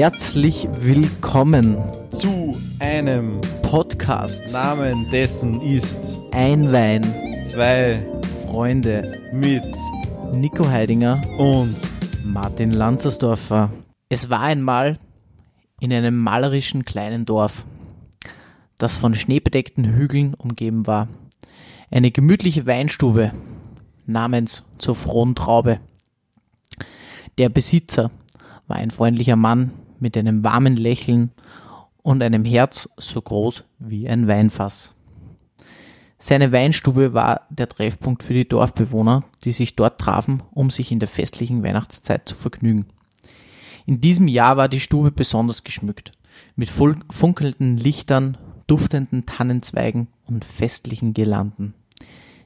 Herzlich willkommen zu einem Podcast Namen dessen ist Ein Wein, zwei Freunde mit Nico Heidinger und Martin Lanzersdorfer. Es war einmal in einem malerischen kleinen Dorf, das von schneebedeckten Hügeln umgeben war. Eine gemütliche Weinstube namens zur frohen Traube. Der Besitzer war ein freundlicher Mann mit einem warmen Lächeln und einem Herz so groß wie ein Weinfass. Seine Weinstube war der Treffpunkt für die Dorfbewohner, die sich dort trafen, um sich in der festlichen Weihnachtszeit zu vergnügen. In diesem Jahr war die Stube besonders geschmückt, mit funkelnden Lichtern, duftenden Tannenzweigen und festlichen Girlanden.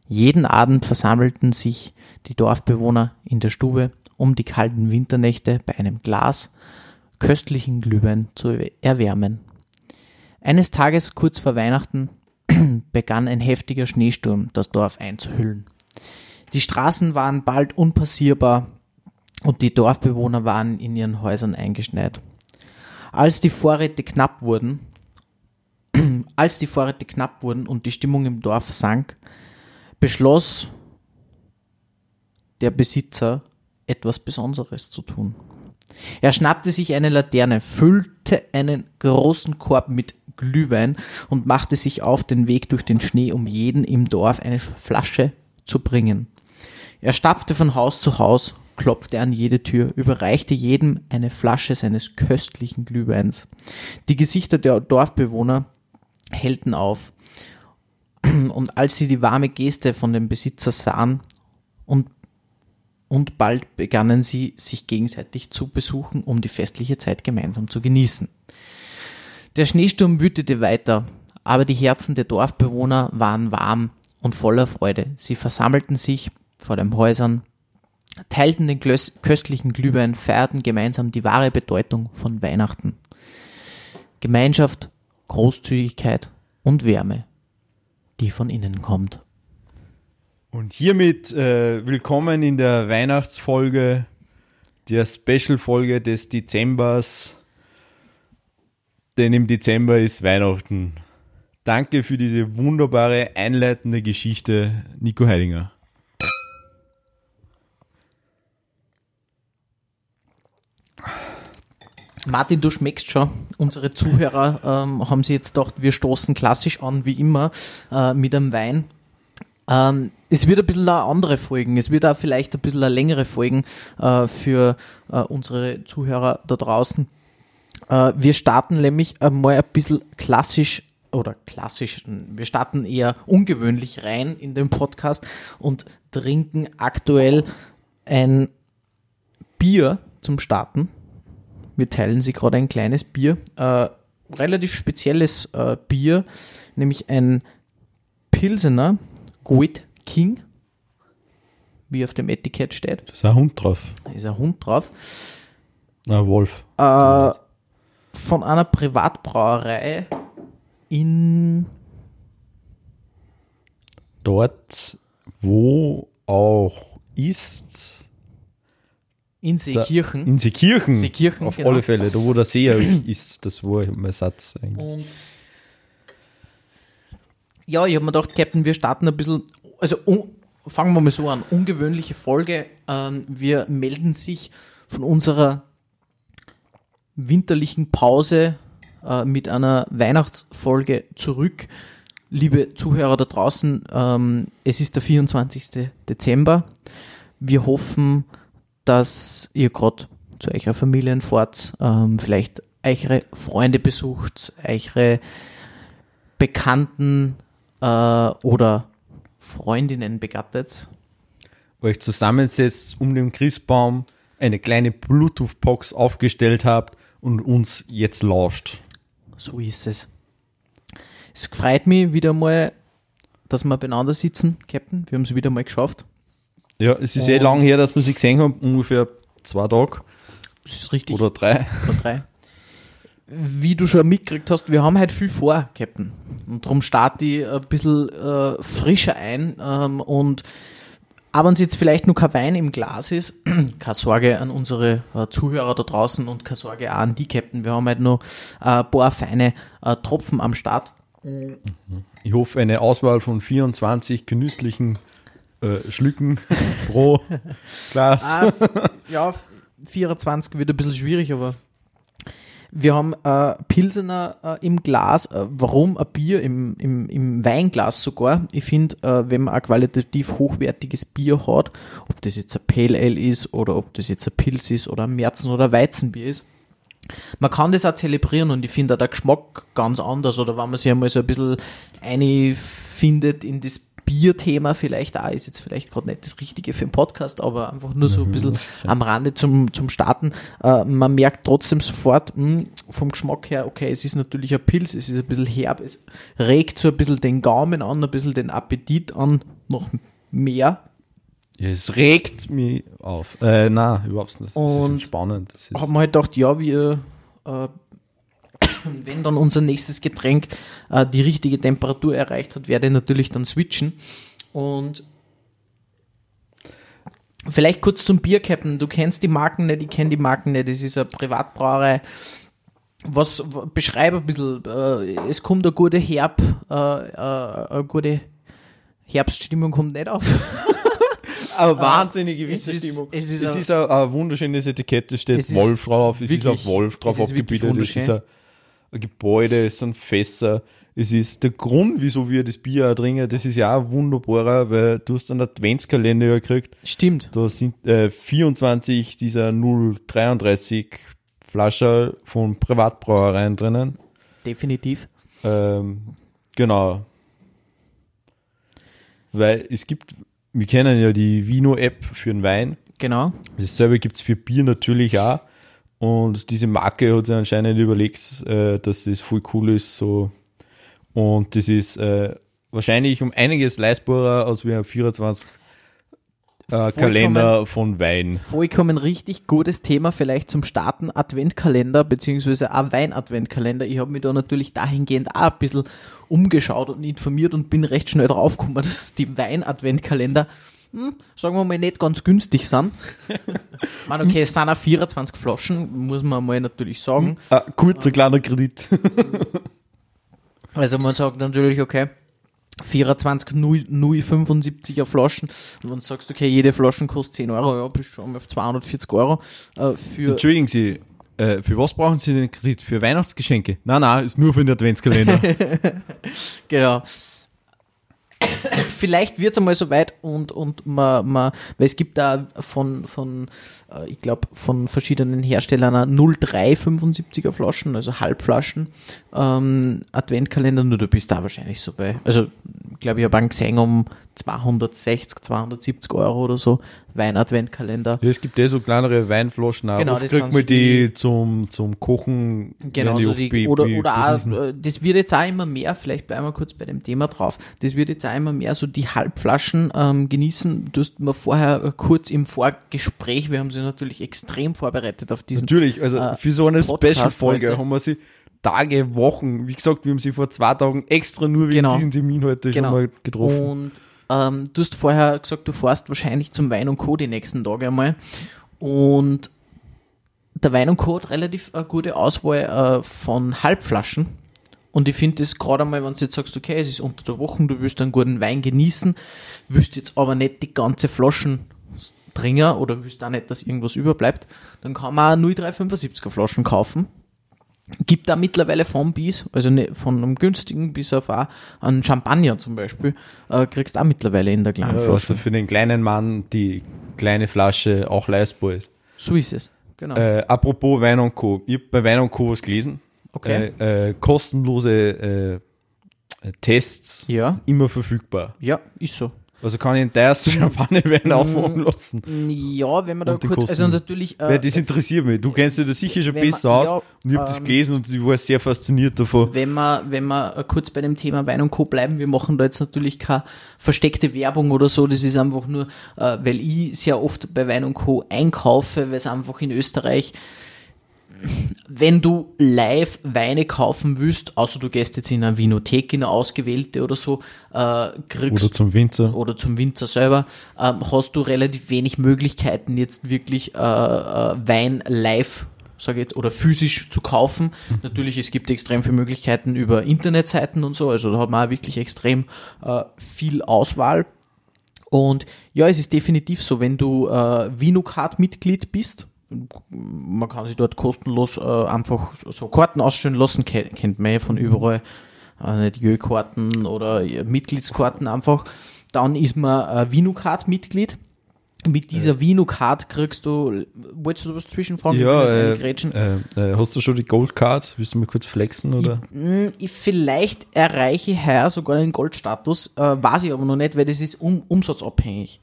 Jeden Abend versammelten sich die Dorfbewohner in der Stube, um die kalten Winternächte bei einem Glas köstlichen Glühwein zu erwärmen. Eines Tages kurz vor Weihnachten begann ein heftiger Schneesturm das Dorf einzuhüllen. Die Straßen waren bald unpassierbar und die Dorfbewohner waren in ihren Häusern eingeschneit. Als die Vorräte knapp wurden, als die Vorräte knapp wurden und die Stimmung im Dorf sank, beschloss der Besitzer etwas Besonderes zu tun. Er schnappte sich eine Laterne, füllte einen großen Korb mit Glühwein und machte sich auf den Weg durch den Schnee, um jeden im Dorf eine Flasche zu bringen. Er stapfte von Haus zu Haus, klopfte an jede Tür, überreichte jedem eine Flasche seines köstlichen Glühweins. Die Gesichter der Dorfbewohner hellten auf. Und als sie die warme Geste von dem Besitzer sahen und und bald begannen sie, sich gegenseitig zu besuchen, um die festliche Zeit gemeinsam zu genießen. Der Schneesturm wütete weiter, aber die Herzen der Dorfbewohner waren warm und voller Freude. Sie versammelten sich vor den Häusern, teilten den köstlichen Glühwein, feierten gemeinsam die wahre Bedeutung von Weihnachten. Gemeinschaft, Großzügigkeit und Wärme, die von innen kommt. Und hiermit äh, willkommen in der Weihnachtsfolge, der Special-Folge des Dezembers. Denn im Dezember ist Weihnachten. Danke für diese wunderbare einleitende Geschichte, Nico Heidinger. Martin, du schmeckst schon. Unsere Zuhörer ähm, haben sie jetzt gedacht, wir stoßen klassisch an, wie immer, äh, mit einem Wein. Ähm, es wird ein bisschen andere Folgen, es wird auch vielleicht ein bisschen längere Folgen äh, für äh, unsere Zuhörer da draußen. Äh, wir starten nämlich einmal ein bisschen klassisch oder klassisch, wir starten eher ungewöhnlich rein in den Podcast und trinken aktuell ein Bier zum Starten. Wir teilen sie gerade ein kleines Bier, äh, relativ spezielles äh, Bier, nämlich ein Pilsener Goit King, wie auf dem Etikett steht. Da ist ein Hund drauf. Da ist ein Hund drauf. Ein Wolf. Äh, von einer Privatbrauerei in dort, wo auch ist. In Seekirchen. in Seekirchen. Seekirchen Auf genau. alle Fälle, da wo der See ist, das war mein Satz eigentlich. Und ja, ich habe mir gedacht, Captain, wir starten ein bisschen, also un, fangen wir mal so an, ungewöhnliche Folge. Ähm, wir melden sich von unserer winterlichen Pause äh, mit einer Weihnachtsfolge zurück. Liebe Zuhörer da draußen, ähm, es ist der 24. Dezember. Wir hoffen, dass ihr gerade zu eurer Familien fahrt, ähm, vielleicht eure Freunde besucht, eure Bekannten äh, oder Freundinnen begattet. Euch zusammensetzt um den Christbaum, eine kleine Bluetooth-Box aufgestellt habt und uns jetzt lauscht. So ist es. Es freut mich wieder mal, dass wir beieinander sitzen, Captain. Wir haben es wieder mal geschafft. Ja, es ist eh Und- lang her, dass wir sie gesehen haben, ungefähr zwei Tage Das ist richtig. oder drei. Oder drei. Wie du schon mitgekriegt hast, wir haben heute viel vor, Captain. Und darum starte ich ein bisschen äh, frischer ein. Ähm, und Aber wenn es jetzt vielleicht nur kein Wein im Glas ist, keine Sorge an unsere äh, Zuhörer da draußen und keine Sorge auch an die Captain. Wir haben halt noch äh, ein paar feine äh, Tropfen am Start. Ich hoffe, eine Auswahl von 24 genüsslichen äh, Schlücken pro Glas. Ah, ja, 24 wird ein bisschen schwierig, aber wir haben äh, Pilsener äh, im Glas. Äh, warum ein Bier im, im, im Weinglas sogar? Ich finde, äh, wenn man ein qualitativ hochwertiges Bier hat, ob das jetzt ein Pale Ale ist oder ob das jetzt ein Pilz ist oder ein Märzen oder Weizenbier ist, man kann das auch zelebrieren und ich finde auch der Geschmack ganz anders oder wenn man sich einmal so ein bisschen einfindet in das Bierthema vielleicht auch, ist jetzt vielleicht gerade nicht das Richtige für einen Podcast, aber einfach nur so ein bisschen am Rande zum, zum Starten. Äh, man merkt trotzdem sofort mh, vom Geschmack her, okay, es ist natürlich ein Pilz, es ist ein bisschen herb, es regt so ein bisschen den Gaumen an, ein bisschen den Appetit an, noch mehr. Es regt mich auf. Äh, nein, überhaupt nicht. Das ist Und. Das ist, haben wir halt gedacht, ja, wir, äh, wenn dann unser nächstes Getränk äh, die richtige Temperatur erreicht hat, werde ich natürlich dann switchen. Und vielleicht kurz zum Bier, Captain. Du kennst die Marken nicht, ich kenne die Marken nicht. Das ist eine Privatbrauerei. Was, beschreibe ein bisschen, äh, es kommt eine gute Herb, äh, äh, eine gute Herbststimmung kommt nicht auf. aber wahnsinnige es ist- Stimmung. es Es ist ist, ein- es ist ein, ein wunderschönes Etikett, es steht Es ist Wolf drauf, es ist wirklich- ein Wolf drauf es ist aufgebildet, es ist ein, ein Gebäude, es sind Fässer, es ist der Grund, wieso wir das Bier auch trinken, das ist ja auch wunderbarer, weil du hast einen Adventskalender ja gekriegt, Stimmt. da sind äh, 24 dieser 033 Flaschen von Privatbrauereien drinnen. Definitiv. Ähm, genau. Weil es gibt, wir kennen ja die Vino-App für den Wein. Genau. Dasselbe gibt es für Bier natürlich auch. Und diese Marke hat sich anscheinend überlegt, äh, dass das voll cool ist. So. Und das ist äh, wahrscheinlich um einiges leistbarer als wie ein 24 äh, Kalender von Wein. Vollkommen richtig gutes Thema vielleicht zum Starten Adventkalender beziehungsweise auch Wein-Adventkalender. Ich habe mich da natürlich dahingehend auch ein bisschen umgeschaut und informiert und bin recht schnell draufgekommen, dass die Wein-Adventkalender, hm, sagen wir mal, nicht ganz günstig sind. ich meine, okay, es sind auch 24 Flaschen, muss man mal natürlich sagen. Ah, kurzer kleiner Kredit. Also man sagt natürlich, okay, 24 0, 0,75er Flaschen. Und wenn du sagst, okay, jede Flasche kostet 10 Euro, ja, bist schon mal auf 240 Euro. Äh, für Entschuldigen Sie, äh, für was brauchen Sie den Kredit? Für Weihnachtsgeschenke? Nein, nein, ist nur für den Adventskalender. Genau. Vielleicht wird es einmal so weit und, und man, man, weil es gibt da von, von ich glaube, von verschiedenen Herstellern eine 0,375er Flaschen, also Halbflaschen, ähm, Adventkalender, nur du bist da wahrscheinlich so bei, also ich glaube, ich habe einen gesehen um 260, 270 Euro oder so, Wein-Adventkalender. Ja, es gibt ja so kleinere Weinflaschen auch. Genau, Oft das kriegt man so die zum, zum Kochen. Genau, die so die, be- oder, oder auch, äh, das wird jetzt auch immer mehr, vielleicht bleiben wir kurz bei dem Thema drauf, das wird jetzt auch immer mehr so die Halbflaschen ähm, genießen. Du hast mir vorher äh, kurz im Vorgespräch, wir haben sie natürlich extrem vorbereitet auf diesen Natürlich, also äh, für so eine Special-Folge haben wir sie Tage, Wochen, wie gesagt, wir haben sie vor zwei Tagen extra nur wegen Genau. diesem Termin heute Genau. schon mal getroffen. Und ähm, du hast vorher gesagt, du fährst wahrscheinlich zum Wein und Co. die nächsten Tage einmal. Und der Wein und Co. hat relativ eine gute Auswahl äh, von Halbflaschen. Und ich finde das gerade einmal, wenn du jetzt sagst, okay, es ist unter der Woche, du willst einen guten Wein genießen, willst jetzt aber nicht die ganze Flaschen trinken oder willst auch nicht, dass irgendwas überbleibt, dann kann man auch 0,375er Flaschen kaufen. Gibt da mittlerweile von bis, also ne, von einem günstigen bis auf einen Champagner zum Beispiel, äh, kriegst du auch mittlerweile in der kleinen Ja, Flasche. also für den kleinen Mann die kleine Flasche auch leistbar ist. So ist es. Genau. Äh, apropos Wein und Co. Ich habe bei Wein und Co. was gelesen. okay. Äh, äh, kostenlose äh, Tests ja, immer verfügbar. ja, ist so. Also kann ich einen teuersten Champagnerwein aufmachen lassen. Ja, wenn man da kurz, also natürlich, Weil äh, das interessiert mich. Du kennst dich da sicher schon wenn man- besser aus. ja, und ich habe das ähm, gelesen und ich war sehr fasziniert davon. wenn wir, wenn äh, kurz bei dem Thema Wein und Co. bleiben, wir machen da jetzt natürlich keine versteckte Werbung oder so, das ist einfach nur, äh, weil ich sehr oft bei Wein und Co. einkaufe, weil es einfach in Österreich wenn du live Weine kaufen willst, außer du gehst jetzt in eine Vinothek, in eine ausgewählte oder so, äh, kriegst Oder zum Winzer. oder zum Winzer selber, ähm, hast du relativ wenig Möglichkeiten, jetzt wirklich äh, äh, Wein live, sage jetzt, oder physisch zu kaufen. Natürlich, es gibt extrem viele Möglichkeiten über Internetseiten und so, also da hat man auch wirklich extrem äh, viel Auswahl. Und ja, es ist definitiv so, wenn du äh, Vinocard-Mitglied bist, man kann sich dort kostenlos äh, einfach so Karten ausstellen lassen, Ke kennt man ja von überall, äh, nicht Jö-Karten oder äh, Mitgliedskarten einfach. Dann ist man äh, Vinocard-Mitglied. Mit dieser Vinocard kriegst du, wolltest du was zwischenfragen? Ja, äh, äh, äh, hast du schon die Gold Card? Willst du mal kurz flexen? Oder? Ich- Vielleicht erreiche ich heuer sogar den Goldstatus, äh, weiß ich aber noch nicht, weil das ist um, umsatzabhängig.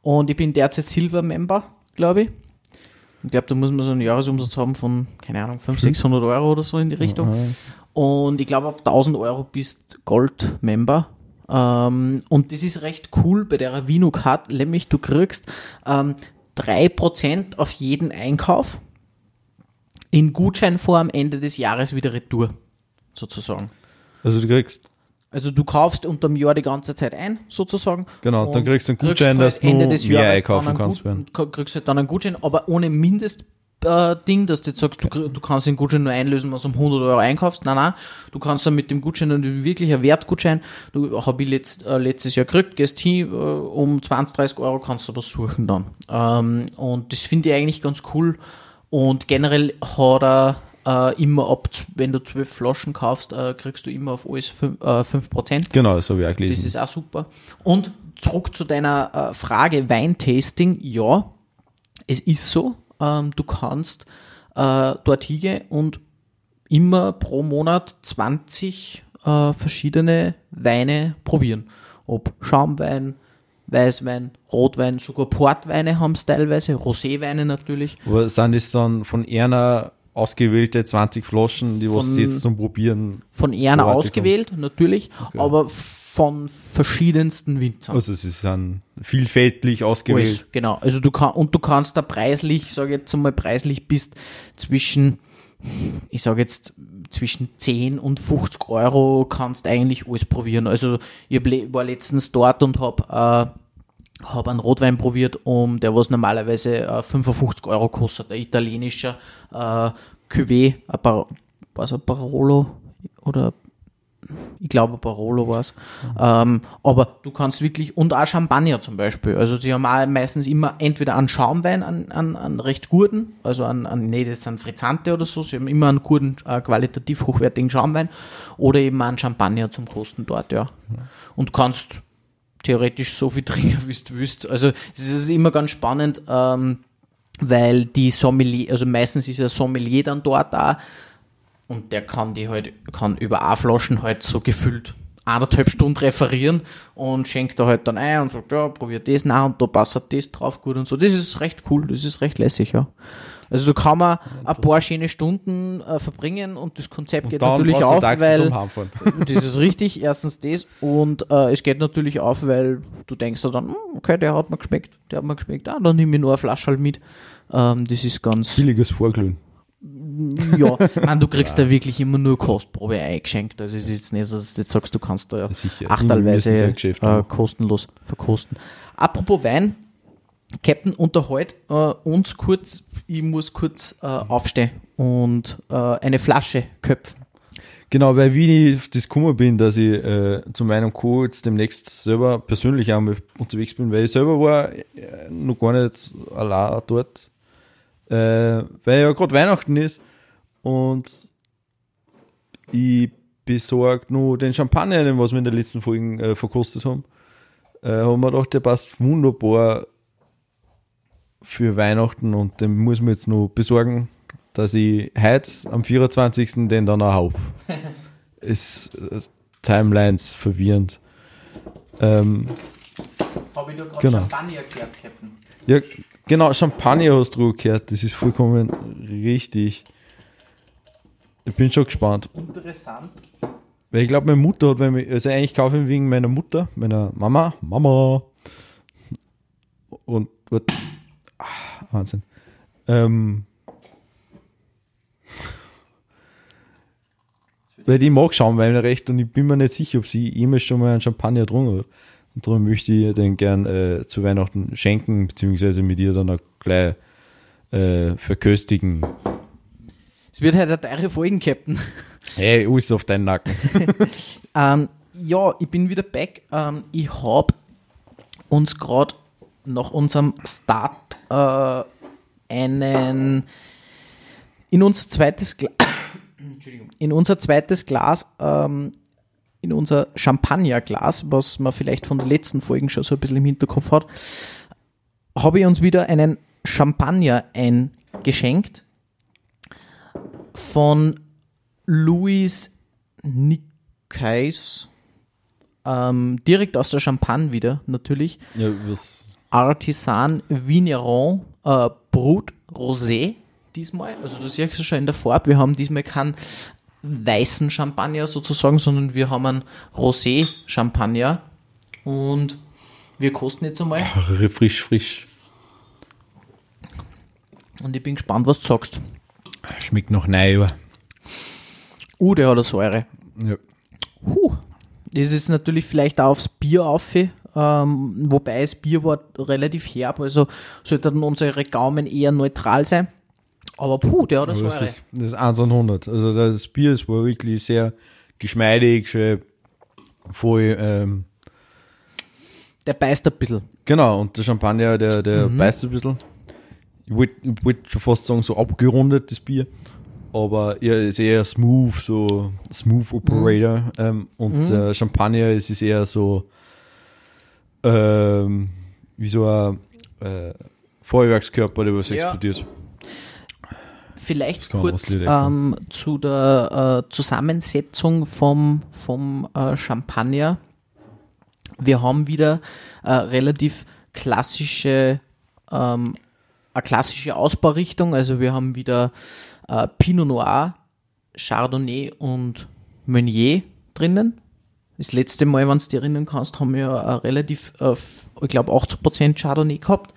Und ich bin derzeit Silver-Member, glaube ich. Ich glaube, da muss man so einen Jahresumsatz haben von, keine Ahnung, 500, 600 Euro oder so in die Richtung. Und ich glaube, ab 1000 Euro bist Gold-Member. Ähm, und das ist recht cool bei der Vino-Card, nämlich du kriegst ähm, 3% auf jeden Einkauf in Gutscheinform Ende des Jahres wieder retour, sozusagen. Also du kriegst, Also du kaufst unterm Jahr die ganze Zeit ein, sozusagen. Genau, dann kriegst du einen Gutschein, dass du Ende des mehr Jahres einkaufen dann einen kannst Gut- kriegst halt dann einen Gutschein, aber ohne Mindest äh, Ding, dass du jetzt sagst, du, krieg- du kannst den Gutschein nur einlösen, was du um 100 Euro einkaufst. Nein, nein, du kannst dann mit dem Gutschein dann wirklich ein Wertgutschein, du habe ich letzt, äh, letztes Jahr gekriegt, gehst hin, äh, um 20, 30 Euro kannst du was suchen dann. Ähm, und das finde ich eigentlich ganz cool. Und generell hat er äh, immer ab, wenn du 12 Flaschen kaufst, äh, kriegst du immer auf alles 5%. Äh, 5%. Genau, das habe ich auch Das gelesen. ist auch super. Und zurück zu deiner äh, Frage Weintasting. Ja, es ist so. Ähm, du kannst äh, dort hingehen und immer pro Monat 20 äh, verschiedene Weine probieren. Ob Schaumwein, Weißwein, Rotwein, sogar Portweine haben es teilweise, Roséweine natürlich. Aber sind das dann von einer ausgewählte 20 Flaschen, die was jetzt zum Probieren? Von Vorrat ausgewählt, natürlich, aber von verschiedensten Winzern. Also sie sind vielfältig ausgewählt. Alles, genau. Also du kann, und du kannst da preislich, sage jetzt einmal preislich bist zwischen, ich sage jetzt zwischen 10 und 50 Euro kannst eigentlich alles probieren. Also ich war letztens dort und habe äh, hab einen Rotwein probiert, um der was normalerweise äh, 55 Euro kostet, ein italienischer äh, Cuvée, ein Bar ein Barolo oder ich glaube Barolo war es. Ähm, aber du kannst wirklich, und auch Champagner zum Beispiel. Also sie haben auch meistens immer entweder einen Schaumwein, einen, einen, einen recht guten, also einen, einen, nee, das sind Frizzante oder so, sie haben immer einen guten, äh, qualitativ hochwertigen Schaumwein oder eben einen Champagner zum Kosten dort, ja. Und kannst theoretisch so viel trinken, wie du willst. Also es ist immer ganz spannend, ähm, weil die Sommelier, also meistens ist der Sommelier dann dort da und der kann die halt, kann über A-Flaschen halt so gefüllt eineinhalb Stunden referieren und schenkt da halt dann ein und sagt, ja, probier das nach und da passt das drauf gut und so. Das ist recht cool, das ist recht lässig, ja. Also da kann man ein paar schöne Stunden äh, verbringen und das Konzept geht Dann natürlich auf, weil das ist richtig, erstens das und äh, es geht natürlich auf, weil du denkst dir dann, hm, okay, der hat mir geschmeckt, der hat mir geschmeckt, ah, dann nehme ich nur eine Flasche halt mit. Ähm, das ist ganz, Billiges Vorglühen. ja, man, du kriegst da wirklich immer nur Kostprobe eingeschenkt. Also es ist jetzt nicht so, dass du jetzt sagst, du kannst da ja achtelweise ja äh, kostenlos verkosten. Apropos Wein, Captain, unterhalt äh, uns kurz, ich muss kurz äh, aufstehen und äh, eine Flasche köpfen. Genau, weil wie ich das gekommen bin, dass ich äh, zu meinem Co. jetzt demnächst selber persönlich einmal unterwegs bin, weil ich selber war äh, noch gar nicht allein dort, äh, weil ja gerade Weihnachten ist und ich besorgt nur den Champagner, den wir in den letzten Folgen äh, verkostet haben. Haben wir gedacht, der passt wunderbar für Weihnachten und den muss man jetzt noch besorgen, dass ich heute am 24. den dann auch habe. ist, ist Timelines verwirrend. Ähm, Habe ich da gerade Genau. Champagner gehört, Captain? ja, genau, Champagner hast du gehört, das ist vollkommen richtig. Ich bin schon gespannt. Interessant. Weil ich glaube, meine Mutter hat, wenn wir, also eigentlich kaufe ich ihn wegen meiner Mutter, meiner Mama, Mama. Und, ah, Wahnsinn. Ähm, weil die mag Schaumweine recht und ich bin mir nicht sicher, ob sie jemals schon mal einen Champagner getrunken hat. Und darum möchte ich ihr den gern äh, zu Weihnachten schenken, beziehungsweise mit ihr dann auch gleich äh, verköstigen. Es wird halt eine teure Folgen, Captain. Hey, alles auf deinen Nacken. Ähm, ja, ich bin wieder back. Ähm, ich habe uns gerade nach unserem Start äh, einen in unser zweites Glas in unser zweites Glas ähm, in unser Champagnerglas, was man vielleicht von den letzten Folgen schon so ein bisschen im Hinterkopf hat, habe ich uns wieder einen Champagner eingeschenkt von Louis Nicaise, ähm, direkt aus der Champagne wieder, natürlich. ja, was, Artisan Vigneron äh, Brut Rosé diesmal. Also du siehst es schon in der Farbe, wir haben diesmal keinen weißen Champagner sozusagen, sondern wir haben einen Rosé Champagner und wir kosten jetzt einmal frisch, frisch. und ich bin gespannt, was du sagst. Schmeckt noch neu. Uh, der hat eine Säure. Ja. Huh. Das ist natürlich vielleicht auch aufs Bier auf, ähm, wobei das Bier war relativ herb, also sollten unsere Gaumen eher neutral sein. Aber puh, der hat eine Aber das Säure. ist, das ist 1 und 100. Also das Bier, das war wirklich sehr geschmeidig, schön voll, ähm, Der beißt ein bisschen. genau, und der Champagner, der, der beißt ein bisschen. Ich wollte wollt schon fast sagen, so abgerundet, das Bier. Aber ja, ist eher smooth, so smooth Operator. Ähm, und äh, Champagner, es ist eher so ähm, wie so ein äh, Feuerwerkskörper, der was Ja. explodiert. Vielleicht kurz ähm, zu der äh, Zusammensetzung vom, vom äh, Champagner. Wir haben wieder äh, relativ klassische, ähm, eine klassische Ausbaurichtung. Also wir haben wieder äh, Pinot Noir, Chardonnay und Meunier drinnen. Das letzte Mal, wenn du dich erinnern kannst, haben wir äh, relativ, äh, ich glaube, 80% Chardonnay gehabt.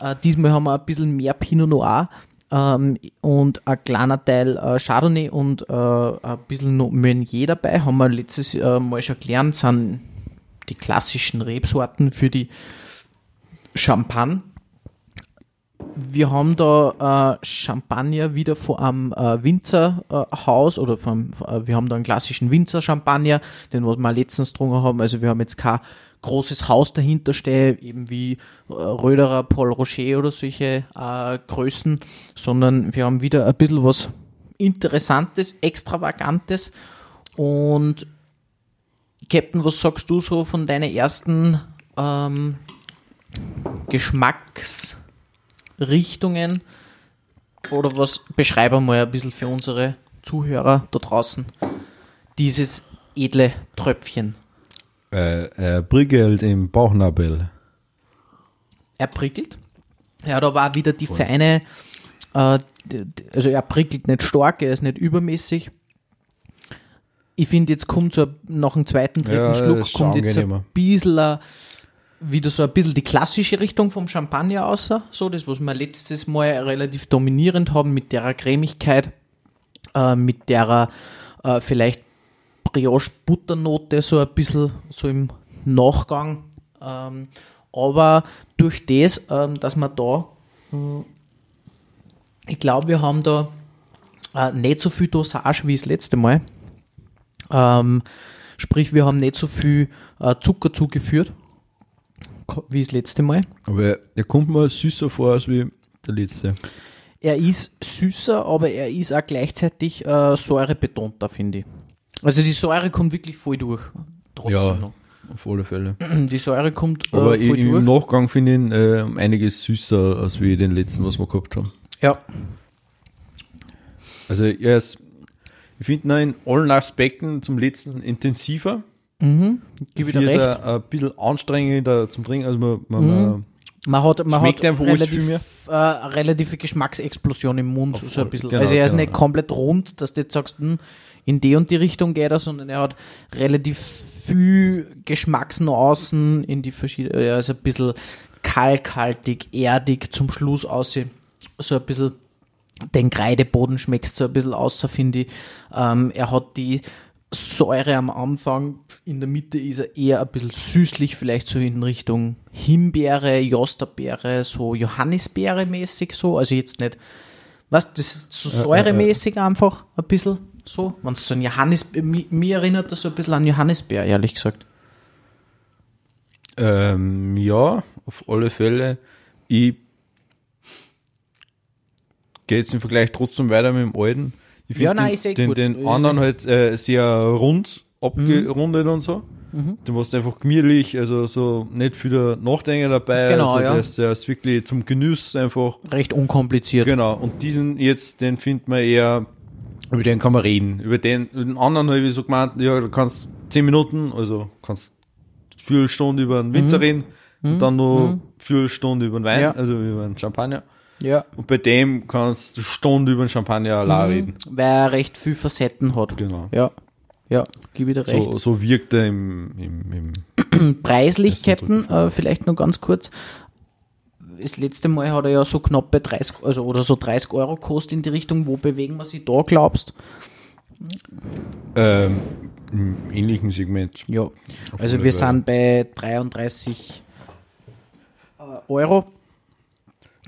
Äh, diesmal haben wir ein bisschen mehr Pinot Noir ähm, und ein kleiner Teil äh, Chardonnay und äh, ein bisschen Meunier dabei. Haben wir letztes äh, Mal schon gelernt, sind die klassischen Rebsorten für die Champagne. Wir haben da äh, Champagner wieder von einem äh, Winzerhaus oder vom, äh, wir haben da einen klassischen Winzer-Champagner, den was wir letztens getrunken haben. Also wir haben jetzt kein großes Haus dahinter stehen, eben wie äh, Röderer, Paul Rocher oder solche äh, Größen, sondern wir haben wieder ein bisschen was Interessantes, Extravagantes und Captain, was sagst du so von deinen ersten ähm, Geschmacksrichtungen? Oder was beschreibe mal ein bisschen für unsere Zuhörer da draußen dieses edle Tröpfchen? Äh, äh, Briegelt im Bauchnabel. Er prickelt. Er hat aber auch wieder die feine, äh, also er prickelt nicht stark, er ist nicht übermäßig. Ich finde, jetzt kommt so nach dem zweiten, dritten Ja, Schluck, kommt jetzt ein bisschen wieder so ein bisschen die klassische Richtung vom Champagner aus, so das, was wir letztes Mal relativ dominierend haben, mit der Cremigkeit, äh, mit der äh, vielleicht Brioche-Butternote, so ein bisschen so im Nachgang. Ähm, aber durch das, ähm, dass wir da, äh, ich glaube, wir haben da äh, nicht so viel Dosage wie das letzte Mal. Ähm, sprich, wir haben nicht so viel äh, Zucker zugeführt wie das letzte Mal. Aber er kommt mir süßer vor als wie der letzte. Er ist süßer, aber er ist auch gleichzeitig äh, säurebetonter, finde ich. Also die Säure kommt wirklich voll durch. Trotzdem Ja. noch. Auf alle Fälle. Die Säure kommt äh, Aber voll i- durch. im Nachgang finde ich ihn äh, einiges süßer als wie den letzten, was wir gehabt haben. ja. Also er ist, ich finde ihn in allen Aspekten zum letzten intensiver. Mhm. Gib Hier wieder ist recht. ein bisschen anstrengender zum Trinken. Also man, man, man Man hat, man Schmeckt hat relativ, viel äh, relative Geschmacksexplosion im Mund. so ein bisschen. genau, also er ist genau, nicht ja. komplett rund, dass du jetzt sagst, hm, in die und die Richtung geht er, sondern er hat relativ viel Geschmacksnuancen in die verschiedenen, er ist ein bisschen kalkhaltig, erdig zum Schluss aussehen. So ein bisschen den Kreideboden schmeckst so ein bisschen außer, finde ich. Ähm, er hat die Säure am Anfang, in der Mitte ist er eher ein bisschen süßlich, vielleicht so in Richtung Himbeere, Josterbeere, so Johannisbeere mäßig so, also jetzt nicht, was, das ist so säuremäßig einfach ein bisschen so, wenn es so ein Johannis, mi- mir erinnert das so ein bisschen an Johannisbeer, ehrlich gesagt. Ähm, ja, auf alle Fälle. Ich gehe jetzt im Vergleich trotzdem weiter mit dem alten. Ich Ja, nein, den, ist eh den, gut. den Ist anderen halt äh, sehr rund abgerundet und so. Du warst einfach gemütlich, also so nicht viel Nachdenken dabei. Genau, also ja. das, das ist wirklich zum Genuss einfach. Recht unkompliziert. Genau. Und diesen jetzt, den findet man eher, über den kann man reden. Über den, den anderen habe ich so gemeint, ja, du kannst zehn Minuten, also kannst vier Stunden über einen Winzer reden und dann noch vier Stunden über den Wein, Mhm. Ja. also über einen Champagner. Ja. Und bei dem kannst du Stunde über den Champagner allein reden. Weil er recht viel Facetten hat. Genau. Ja. Ja, gebe ich dir recht. So, so wirkt er im, im, im Preislich, Das ist ein Captain, äh, vielleicht noch ganz kurz. Das letzte Mal hat er ja so knapp bei 30, also oder so 30 Euro gekostet in die Richtung. Wo bewegen wir sich da, glaubst ähm, im ähnlichen Segment. Ja. Also wir sind bei 33 äh, Euro.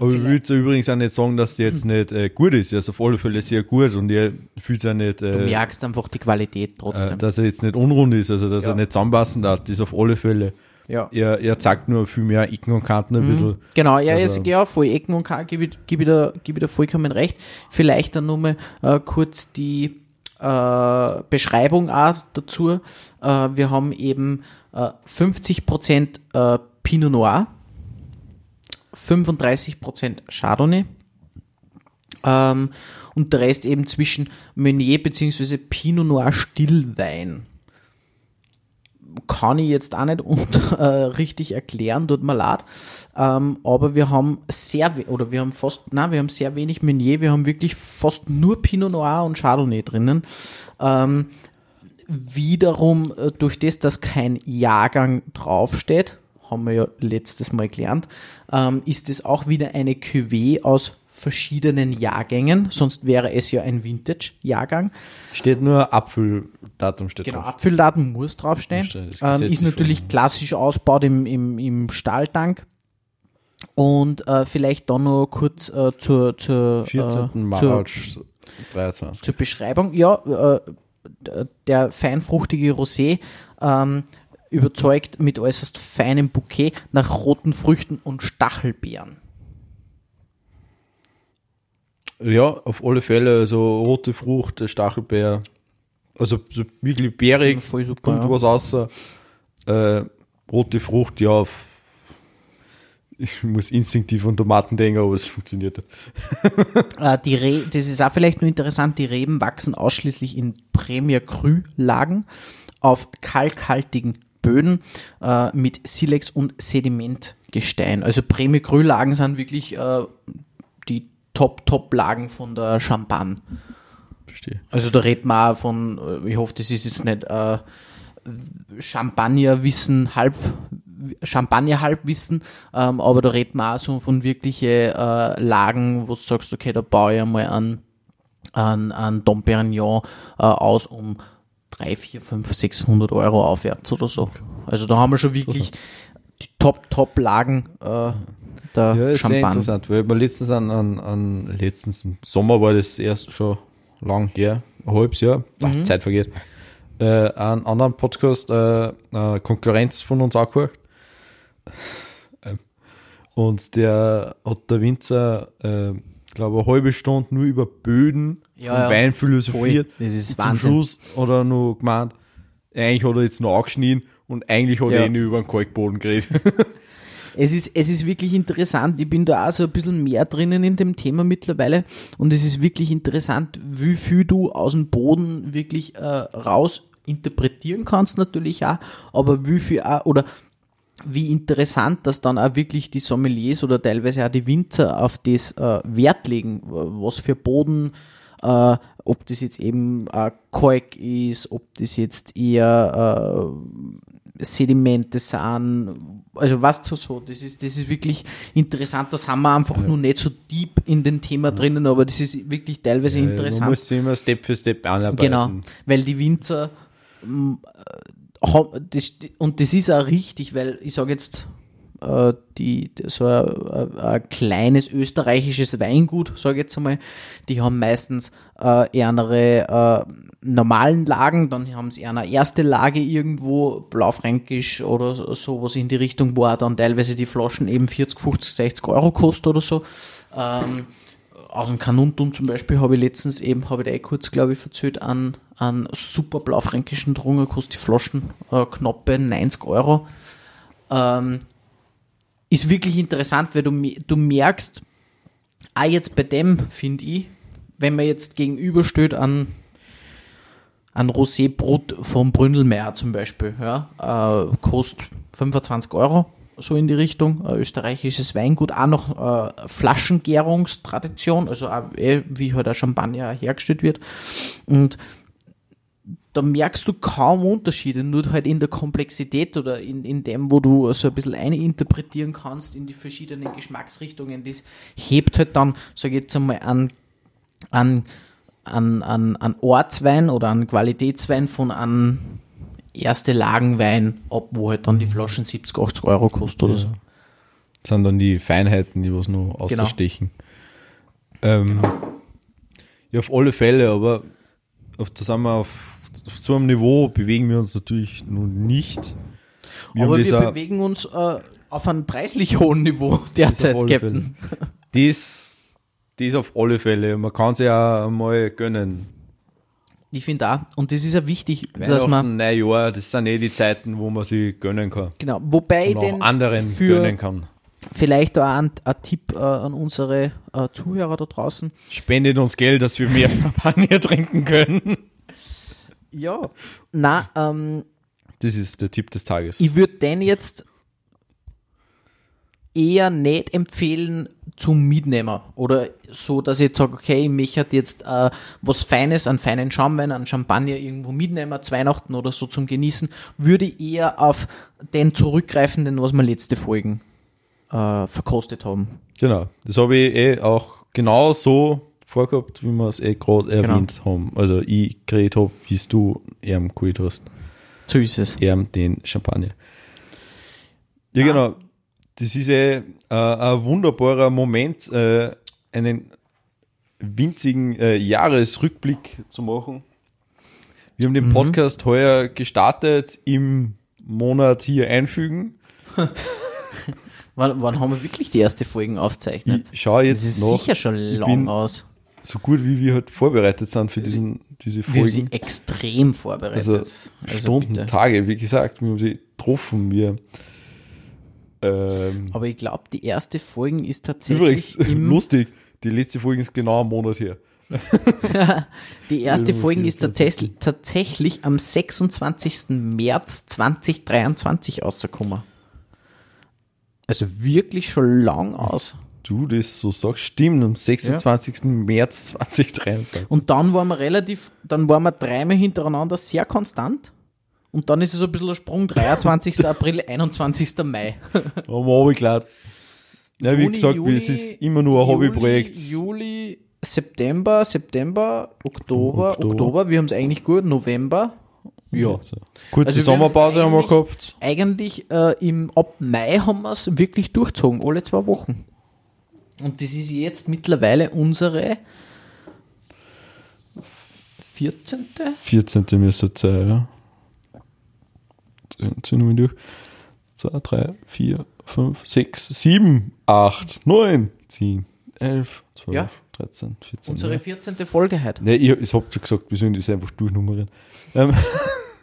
Aber ich ja übrigens auch nicht sagen, dass der jetzt nicht äh, gut ist. Er ist auf alle Fälle sehr gut und er fühlt sich nicht, Du äh, merkst einfach die Qualität äh, trotzdem. dass er jetzt nicht unrund ist, also dass Ja. er nicht zusammenpassen darf. Das ist auf alle Fälle. ja. Er, er zeigt nur viel mehr Ecken und Kanten ein bisschen. Genau, ja, Also- ist, ja, voll Ecken und K, gebe ich, gebe ich, da, gebe ich da vollkommen recht. Vielleicht dann nur mal äh, kurz die äh, Beschreibung auch dazu. Äh, wir haben eben äh, 50% äh, Pinot Noir, 35% Chardonnay ähm, und der Rest eben zwischen Meunier bzw. Pinot Noir Stillwein kann ich jetzt auch nicht und, äh, richtig erklären, tut mir leid. Ähm, aber wir haben sehr, oder wir haben fast, nein, wir haben sehr wenig Meunier, wir haben wirklich fast nur Pinot Noir und Chardonnay drinnen. Ähm, wiederum äh, durch das, dass kein Jahrgang draufsteht, haben wir ja letztes Mal gelernt, ähm, ist es auch wieder eine Cuvée aus verschiedenen Jahrgängen, sonst wäre es ja ein Vintage-Jahrgang. Steht nur Apfeldatum steht Genau, drauf. Abfülldaten muss draufstehen. Ist Ähm, ist natürlich vorgesehen. klassisch ausgebaut im, im, im Stahltank. Und äh, vielleicht dann noch kurz äh, zur, zur, 14. äh, zur, March 23. zur Beschreibung. Ja, äh, der feinfruchtige Rosé ähm, überzeugt mit äußerst feinem Bouquet nach roten Früchten und Stachelbeeren. Ja, auf alle Fälle, also rote Frucht, Stachelbeer. Also so wirklich bärig, Voll super, kommt ja. was außer. Äh, rote Frucht, ja. Ich muss instinktiv an Tomaten denken, aber es funktioniert nicht. Äh, die Re das ist auch vielleicht nur interessant, die Reben wachsen ausschließlich in Premier Cru Lagen auf kalkhaltigen Böden äh, mit Silex und Sedimentgestein. Also Premier Cru Lagen sind wirklich äh, die Top Top Lagen von der Champagne. Verstehe. Also da redet man auch von, äh, ich hoffe, das ist jetzt nicht äh, Champagnerwissen halb Champagner-Halbwissen, ähm, aber da redet man auch so von wirkliche äh, Lagen, wo du sagst, okay, da baue ich einmal an, an, an Dom Perignon äh, aus um 3, 4, 5, 600 Euro aufwärts oder so. Also da haben wir schon wirklich die Top-Top-Lagen äh, der Ja, ist sehr Champagne. interessant, weil wir letztens an, an, an letztens im Sommer war das erst schon lang her, ein halbes Jahr, Ach, Mhm. Zeit vergeht, äh, einen anderen Podcast, äh, äh, Konkurrenz von uns auch gehört. Ähm, Und der hat der Winzer, äh, glaube eine halbe Stunde nur über Böden Ja, und ja. Wein philosophiert. Voll. Das ist Zum Wahnsinn. Schluss hat er noch gemeint, eigentlich hat er jetzt noch angeschnien und eigentlich hat Ja. er eh nur über den Kalkboden geredet. Es ist, es ist wirklich interessant. Ich bin da auch so ein bisschen mehr drinnen in dem Thema mittlerweile. Und es ist wirklich interessant, wie viel du aus dem Boden wirklich äh, raus interpretieren kannst, natürlich auch. Aber wie viel auch, oder wie interessant, dass dann auch wirklich die Sommeliers oder teilweise auch die Winzer auf das äh, Wert legen, was für Boden, äh, ob das jetzt eben äh, Kalk ist, ob das jetzt eher äh, Sedimente sind, also was so, so, das ist, das ist wirklich interessant, das haben wir einfach nur nicht so deep in den Thema drinnen, aber das ist wirklich teilweise Man interessant. muss sich immer Step für Step anarbeiten. Genau, weil die Winzer das, und das ist auch richtig, weil ich sage jetzt, äh, die, so ein, ein, ein kleines österreichisches Weingut, sage ich jetzt einmal, die haben meistens äh, eher äh, normalen Lagen, dann haben sie eher eine erste Lage irgendwo, blaufränkisch oder sowas in die Richtung, wo auch dann teilweise die Flaschen eben 40, 50, 60 Euro kosten oder so. Ähm, aus dem Kanuntum zum Beispiel habe ich letztens eben, habe ich da eh kurz, glaube ich, verzählt, an, an super blaufränkischen Drungen, kostet die Flaschen äh, knappe 90 Euro. Ähm, ist wirklich interessant, weil du, du merkst, auch jetzt bei dem, finde ich, wenn man jetzt gegenübersteht an, an Rosébrot vom Bründelmeier zum Beispiel, ja, äh, kostet 25 Euro, so in die Richtung, äh, österreichisches Weingut, auch noch äh, Flaschengärungstradition, also eh, wie halt Champagner hergestellt wird. Und da merkst du kaum Unterschiede, nur halt in der Komplexität oder in, in dem, wo du so ein bisschen eininterpretieren kannst in die verschiedenen Geschmacksrichtungen. Das hebt halt dann, sag ich jetzt einmal, an, an, an, an, Ortswein oder an Qualitätswein von an erste Lagenwein ab, wo halt dann die Flaschen 70, 80 Euro kostet oder so. Das sind dann die Feinheiten, die was nur ausstechen. Ähm, Ja, auf alle Fälle, aber auf, da sind wir auf, auf so einem Niveau bewegen wir uns natürlich nun nicht. Wir Aber wir bewegen uns äh, auf einem preislich hohen Niveau derzeit, Captain. das, das auf alle Fälle. Man kann sich ja mal gönnen. Ich finde auch, und das ist ja wichtig, dass man, Weihnachten, Neujahr, das sind eh die Zeiten, wo man sich gönnen kann. genau, wobei Und auch den anderen gönnen kann. vielleicht auch ein, ein Tipp äh, an unsere äh, Zuhörer da draußen. Spendet uns Geld, dass wir mehr Champagner trinken können. Ja. Na, ähm, Das ist der Tipp des Tages. ich würde den jetzt eher nicht empfehlen zum Mitnehmen oder so, dass ich jetzt sage, okay, ich möchte jetzt äh, was Feines, einen feinen Schaumwein, einen Champagner irgendwo mitnehmen, zu Weihnachten oder so zum Genießen, würde ich eher auf den zurückgreifen, den was wir letzte Folgen äh, verkostet haben. Genau, das habe ich eh auch genau so vorgehabt, wie wir es eh gerade Genau. erwähnt haben. Also ich geredet habe, wie du ihm geholt hast, So ist es. ihm den Champagner. Ja, genau. Das ist eh äh, ein wunderbarer Moment, äh, einen winzigen äh, Jahresrückblick zu machen. Wir haben den Podcast heuer gestartet im Monat hier einfügen. Wann, wann haben wir wirklich die erste Folgen aufgezeichnet? Ich schaue Das jetzt ist noch sicher schon lang aus. so gut, wie wir halt vorbereitet sind für diesen, diese Wir haben sie Folgen. extrem vorbereitet. Also, Stunden, bitte. Tage, wie gesagt, wir haben sie getroffen. Wir, ähm, Aber ich glaube, die erste Folge ist tatsächlich übrigens, lustig, die letzte Folge ist genau ein Monat her. die erste im Folge ist 24.. tatsächlich, tatsächlich am 26. März 2023 rausgekommen. Also wirklich schon lang aus. Du das so sagst, stimmt, am 26. März 2023. Und dann waren wir relativ, dann waren wir dreimal hintereinander sehr konstant. Und dann ist es so ein bisschen ein Sprung, 23. April, 21. Mai. haben wir runtergeladen. Ja, wie Juni, gesagt, Juli, es ist immer nur ein Hobbyprojekt. Juli, September, September, Oktober, Oktober. Oktober, wir haben es eigentlich gut, November. Ja. Kurze Also Sommerpause haben wir gehabt. Eigentlich äh, im, ab Mai haben wir es wirklich durchzogen, alle zwei Wochen. Und das ist jetzt mittlerweile unsere 14. 14. müsste es sein, ja. Zünden wir durch. 2, 3, 4, 5, 6, 7, 8, 9, 10, 11, 12, Ja. 13, 14. Unsere ja. 14. Folge heute. Nee, ich, ich hab schon gesagt, wir sollen das einfach durchnummerieren. Ähm,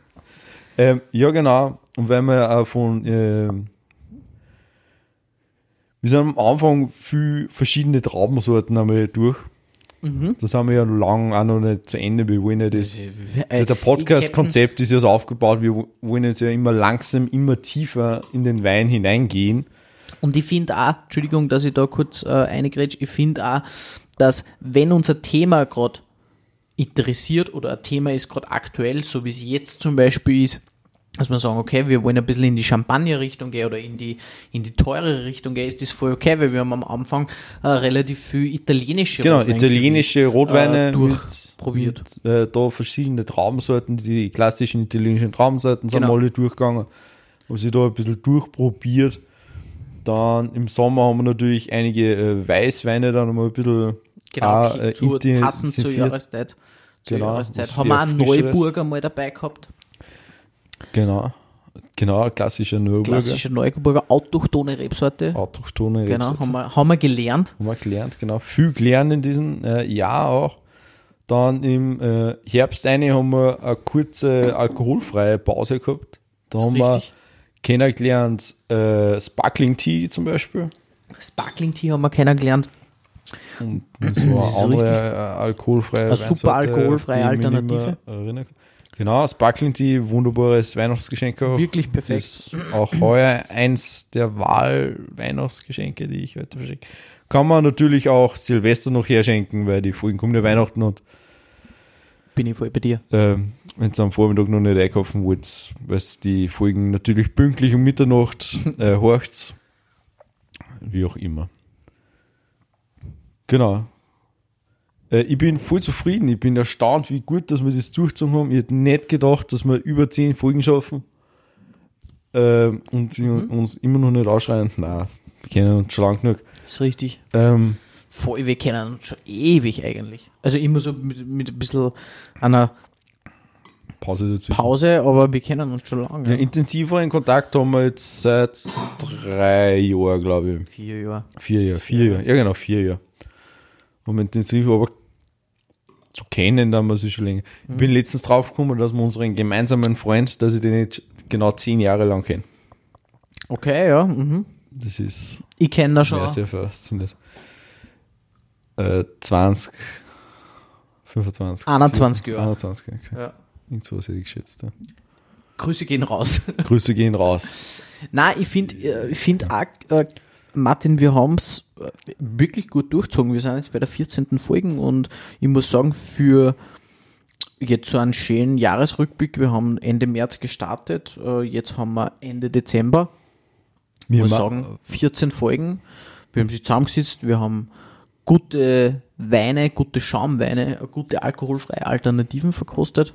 ähm, ja, genau. Und weil wir auch von, ähm, wir sind am Anfang viel verschiedene Traubensorten einmal durch. Mhm. Das haben wir ja lang auch noch nicht zu Ende. Wir wollen ja das, Äh, also der Podcast-Konzept ist ja so aufgebaut, wir wollen jetzt ja immer langsam, immer tiefer in den Wein hineingehen. Und ich finde auch, Entschuldigung, dass ich da kurz äh, eingrätsch, ich finde auch, dass wenn unser Thema gerade interessiert oder ein Thema ist gerade aktuell, so wie es jetzt zum Beispiel ist, dass wir sagen, okay, wir wollen ein bisschen in die Champagner-Richtung gehen oder in die, in die teurere Richtung gehen, ist das voll okay, weil wir haben am Anfang äh, relativ viel italienische Genau, Rotwein italienische Rotweine äh, durchprobiert. Mit, äh, da verschiedene Traubensorten, die klassischen italienischen Traubensorten sind Genau. alle durchgegangen. Haben sie da ein bisschen durchprobiert. Dann im Sommer haben wir natürlich einige äh, Weißweine dann mal ein bisschen Genau, auch, äh, zu, passend zur. Jahreszeit. Zur Genau, Jahreszeit. Haben wir einen Frischeres. Neuburger mal dabei gehabt. Genau. Genau, klassischer Nürburger. Klassische Neuburger, autochtone Rebsorte. Autochtone Genau, Rebsorte. haben wir, haben wir gelernt. Haben wir gelernt, genau. Viel gelernt in diesem äh, Jahr auch. Dann im äh, Herbst eine haben wir eine kurze alkoholfreie Pause gehabt. Da haben wir kennengelernt äh, Sparkling Tea zum Beispiel. Sparkling Tea haben wir kennengelernt. Und so eine andere äh, alkoholfreie Eine super alkoholfreie Alternative. erinnern. Genau, Sparkling Tea, wunderbares Weihnachtsgeschenk auch. Wirklich perfekt. Ist auch heuer eins der Wahl-Weihnachtsgeschenke, die ich heute verschenke. Kann man natürlich auch Silvester noch herschenken, weil die Folgen kommen ja Weihnachten und Bin ich voll bei dir. ähm, wenn ihr am Vormittag noch nicht einkaufen wollt, weil die Folgen natürlich pünktlich um Mitternacht äh, horcht. Wie auch immer. Genau. Äh, ich bin voll zufrieden. Ich bin erstaunt, wie gut, dass wir das durchgezogen haben. Ich hätte nicht gedacht, dass wir über 10 Folgen schaffen. Ähm, und sie uns immer noch nicht ausschreien. Nein, wir kennen uns schon lang genug. ist richtig. Ähm, Voll, wir kennen uns schon ewig eigentlich. Also immer so mit, mit ein bisschen einer Pause dazu. Pause, aber wir kennen uns schon lange. Ja, intensiveren Kontakt haben wir jetzt seit drei Jahren, glaube ich. Vier Jahre. Vier Jahre, vier Jahre. Ja, genau, vier Jahre. Wir intensiv, aber zu kennen, da wir sie schon länger. Ich bin letztens draufgekommen, dass wir unseren gemeinsamen Freund, dass ich den jetzt genau zehn Jahre lang kenne. Okay, ja. Mhm. Das ist Ich kenne da schon. sehr, sehr faszinierend. Äh, 20, 25. 21 Jahre. 21, okay. Ja. Irgendwas hätte ich geschätzt. Ja. Grüße gehen raus. Grüße gehen raus. Nein, ich finde äh, ich find auch, äh, Martin, wir haben es wirklich gut durchgezogen. Wir sind jetzt bei der 14. Folge und ich muss sagen, für jetzt so einen schönen Jahresrückblick, wir haben Ende März gestartet, äh, jetzt haben wir Ende Dezember. Ich Wir muss sagen, 14 Folgen. Wir haben sie zusammengesetzt, wir haben gute Weine, gute Schaumweine, gute alkoholfreie Alternativen verkostet.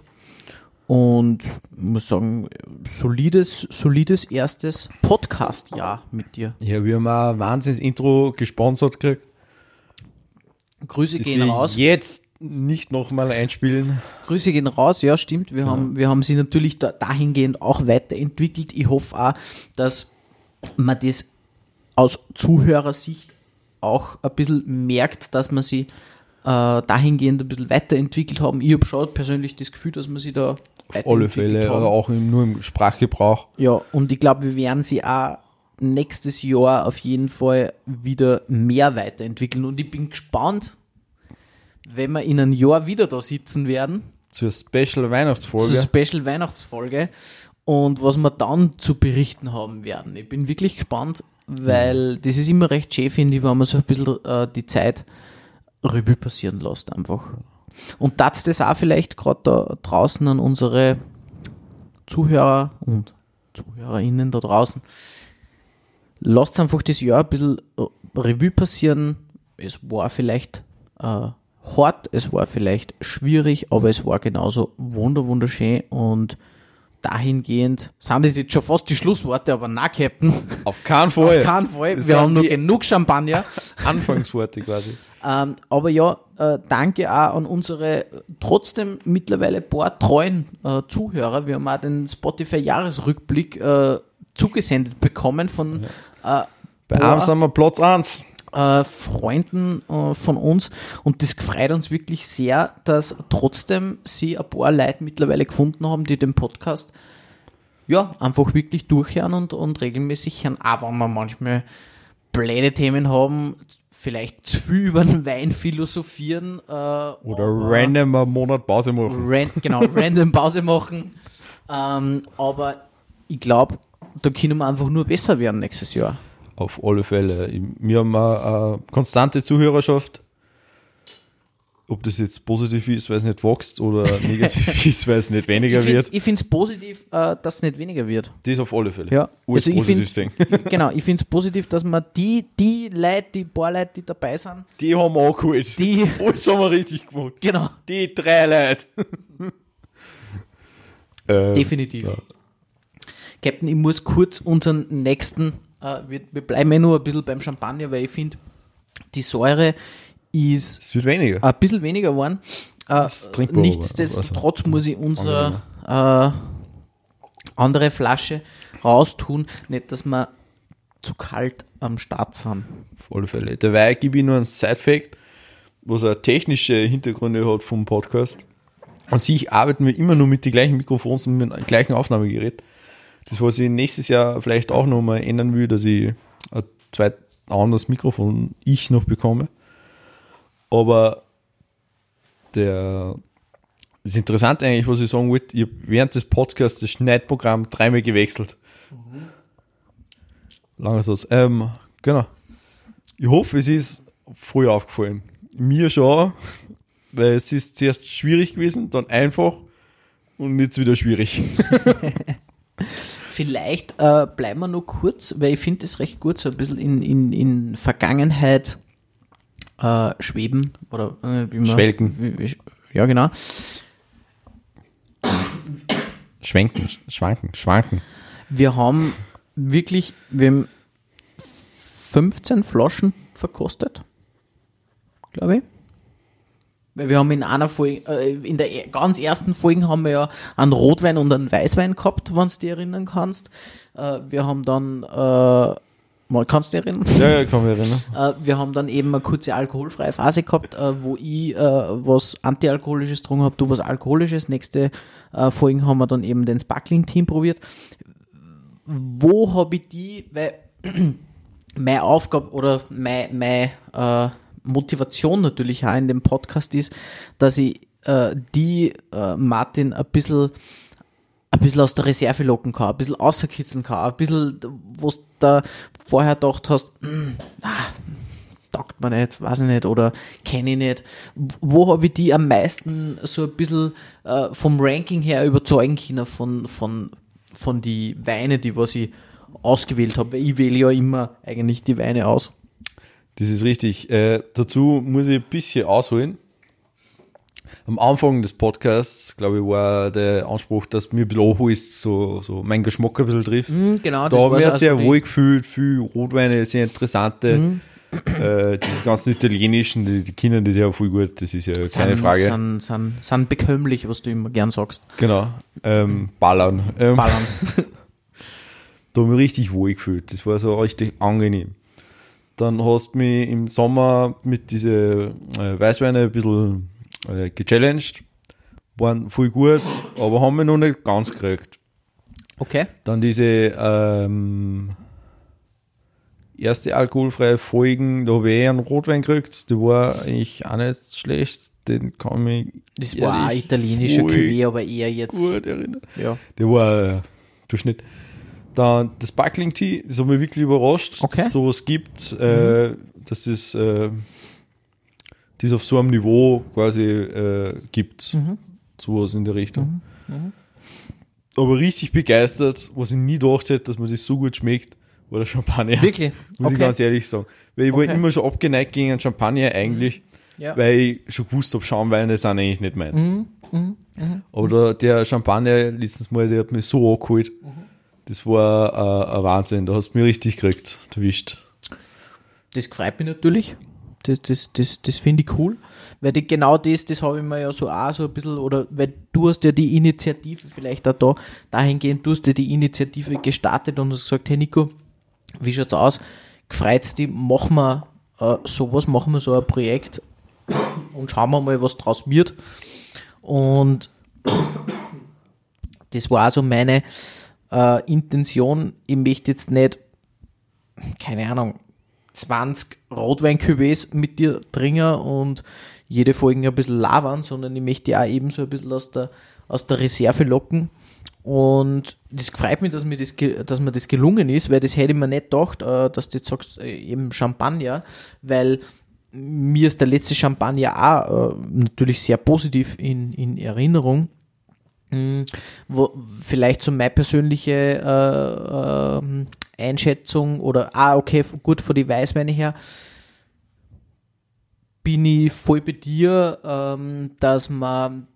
Und ich muss sagen, solides, solides erstes Podcast-Jahr mit dir. Ja, wir haben auch ein Wahnsinns-Intro gesponsert gekriegt. Grüße Das gehen raus. jetzt nicht nochmal einspielen. Grüße gehen raus, ja, stimmt. Wir, haben, wir haben sie natürlich da, dahingehend auch weiterentwickelt. Ich hoffe auch, dass man das aus Zuhörersicht auch ein bisschen merkt, dass man sie äh, dahingehend ein bisschen weiterentwickelt haben. Ich habe schon persönlich das Gefühl, dass man sie da Alle Fälle, haben. aber auch im, nur im Sprachgebrauch. Ja, und ich glaube, wir werden sie auch nächstes Jahr auf jeden Fall wieder mehr weiterentwickeln. Und ich bin gespannt, wenn wir in einem Jahr wieder da sitzen werden, Zur Special Weihnachtsfolge. zur Special Weihnachtsfolge, und was wir dann zu berichten haben werden. Ich bin wirklich gespannt, weil das ist immer recht schön, finde ich, wenn man so ein bisschen äh, die Zeit Revue passieren lässt einfach. Und das das auch vielleicht gerade da draußen an unsere Zuhörer und ZuhörerInnen da draußen. Lasst einfach das Jahr ein bisschen äh, Revue passieren. Es war vielleicht äh, hart, es war vielleicht schwierig, aber es war genauso wunder wunderschön und dahingehend sind das jetzt schon fast die Schlussworte, aber na, Captain, Auf keinen Fall. auf keinen Fall. Wir haben noch die genug Champagner. Anfangsworte quasi. Ähm, aber ja, äh, danke auch an unsere trotzdem mittlerweile paar treuen äh, Zuhörer. Wir haben auch den Spotify-Jahresrückblick äh, zugesendet bekommen von äh, Bei einem sind wir Platz 1. äh, Freunden äh, von uns und das freut uns wirklich sehr, dass trotzdem sie ein paar Leute mittlerweile gefunden haben, die den Podcast ja einfach wirklich durchhören und, und regelmäßig hören, auch wenn wir manchmal blöde Themen haben, vielleicht zu viel über den Wein philosophieren äh, Oder random einen Monat Pause machen. Ran genau, random Pause machen. Ähm, aber ich glaube, da können wir einfach nur besser werden nächstes Jahr. Auf alle Fälle. Wir haben eine, konstante Zuhörerschaft. ob das jetzt positiv ist, weil es nicht wächst oder negativ ist, weil es nicht weniger Ich wird. finde es positiv, äh, dass es nicht weniger wird. Das auf alle Fälle. Ja, Alles also ich positiv find's- sehen. genau, ich finde es positiv, dass man die, die Leute, die paar Leute, die dabei sind, Die haben wir angeholt. die, Alles haben wir richtig gemacht. genau, Die drei Leute. ähm, definitiv. ja. Captain, ich muss kurz unseren nächsten, äh, wir, wir bleiben ja nur ein bisschen beim Champagner, weil ich finde, die Säure ist Es wird weniger. ein bisschen weniger geworden. Äh, nichtsdestotrotz muss ich unsere äh, andere Flasche raustun. Nicht, dass wir zu kalt am Start sind. Auf alle Fälle. Dabei gebe ich nur einen Side-Fact, was auch technische Hintergründe hat vom Podcast. An sich arbeiten wir immer nur mit den gleichen Mikrofons und mit dem gleichen Aufnahmegerät. Das, was ich nächstes Jahr vielleicht auch noch mal ändern will, dass ich ein zweit anderes Mikrofon ich noch bekomme. Aber der das Interessante eigentlich, was ich sagen wollte, ich habe während des Podcasts das Schneidprogramm dreimal gewechselt. Lange Satz. Ähm, genau. Ich hoffe, es ist früh aufgefallen. Mir schon, weil es ist zuerst schwierig gewesen, dann einfach und jetzt wieder schwierig. Vielleicht äh, bleiben wir noch kurz, weil ich finde es recht gut, so ein bisschen in, in, in Vergangenheit äh, schweben oder äh, wie man, Schwelgen. Wie, wie, ja, genau. Schwenken, schwanken, schwanken. Wir haben wirklich, wir haben 15 Flaschen verkostet, glaube ich. Weil wir haben in einer Folge, äh, in der ganz ersten Folge haben wir ja einen Rotwein und einen Weißwein gehabt, wenn du dich erinnern kannst. Äh, wir haben dann, äh, mal, kannst du dich erinnern? Ja, ja, kann mich erinnern. Äh, wir haben dann eben eine kurze alkoholfreie Phase gehabt, äh, wo ich äh, was Antialkoholisches getrunken habe, du was Alkoholisches. Nächste Folgen haben wir dann eben den Sparkling-Team probiert. Wo habe ich die, weil meine Aufgabe oder meine, meine äh, Motivation natürlich auch in dem Podcast ist, dass ich äh, die äh, Martin ein bisschen ein bisschen aus der Reserve locken kann, ein bisschen außerkitzeln kann, ein bisschen, wo du da vorher gedacht hast, ah, taugt man nicht, weiß ich nicht, oder kenne ich nicht. Wo habe ich die am meisten so ein bisschen äh, vom Ranking her überzeugen können von, von, von die Weine, die was ich ausgewählt habe? Ich wähle ja immer eigentlich die Weine aus. Das ist richtig. Äh, dazu muss ich ein bisschen ausholen. Am Anfang des Podcasts, glaube ich, war der Anspruch, dass mir ein bisschen anholst, so, so mein Geschmack ein bisschen triffst. Hm, genau, da habe ich mich sehr wohl gefühlt, viel Rotweine, sehr interessante. Mhm. Äh, diese ganzen italienischen, die, die Kinder, das ist ja voll gut, das ist ja keine sind, Frage. Sind, sind, sind bekömmlich, was du immer gern sagst. Genau. Ähm, Ballern. Ähm, Ballern. da habe ich mich richtig wohl gefühlt. Das war so richtig angenehm. Dann hast du mich im Sommer mit diese äh, Weißweine ein bisschen äh, gechallenged. Waren voll gut, aber haben wir noch nicht ganz gekriegt. Okay. Dann diese ähm, erste alkoholfreie Folgen, da habe ich eh einen Rotwein gekriegt. Der war eigentlich auch nicht schlecht. Den kann ich Das war ein italienischer Cuvée, aber eher jetzt. gut erinnern. Ja. Der war äh, Durchschnitt. Dann das Sparkling Tea, das hat mich wirklich überrascht, Okay. dass es sowas gibt, äh, dass es äh, das auf so einem Niveau quasi äh, gibt. Sowas in der Richtung. Aber richtig begeistert, was ich nie gedacht hätte, dass mir das so gut schmeckt, war der Champagner. Wirklich? Muss ich Okay. ganz ehrlich sagen. Weil ich war Okay. immer schon abgeneigt gegen einen Champagner eigentlich, Ja. weil ich schon gewusst habe, Schaumweine sind eigentlich nicht meins. Mhm, Aber der, der Champagner letztens mal, der hat mich so angeholt. Mhm. Das war äh, ein Wahnsinn. Da hast du mich richtig gekriegt, erwischt. Das freut mich natürlich. Das, das, das, das finde ich cool. Weil die, genau das, das habe ich mir ja so auch so ein bisschen, oder weil du hast ja die Initiative vielleicht auch da, dahingehend, du hast ja die Initiative gestartet und hast gesagt, hey Nico, wie schaut's aus? Gefreut's die, machen wir äh, sowas, machen wir so ein Projekt und schauen wir mal, was draus wird. Und das war also meine äh, Intention. Ich möchte jetzt nicht, keine Ahnung, 20 Rotwein-Cuvées mit dir trinken und jede Folge ein bisschen labern, sondern ich möchte die auch eben so ein bisschen aus der, aus der Reserve locken. Und das freut mich, dass mir das, dass mir das gelungen ist, weil das hätte ich mir nicht gedacht, äh, dass du jetzt sagst, äh, eben Champagner, weil mir ist der letzte Champagner auch äh, natürlich sehr positiv in, in Erinnerung. Mm, Wo, vielleicht so meine persönliche äh, ähm, Einschätzung oder, ah, okay, gut, von die Weißweine her, bin ich voll bei dir, ähm, dass man,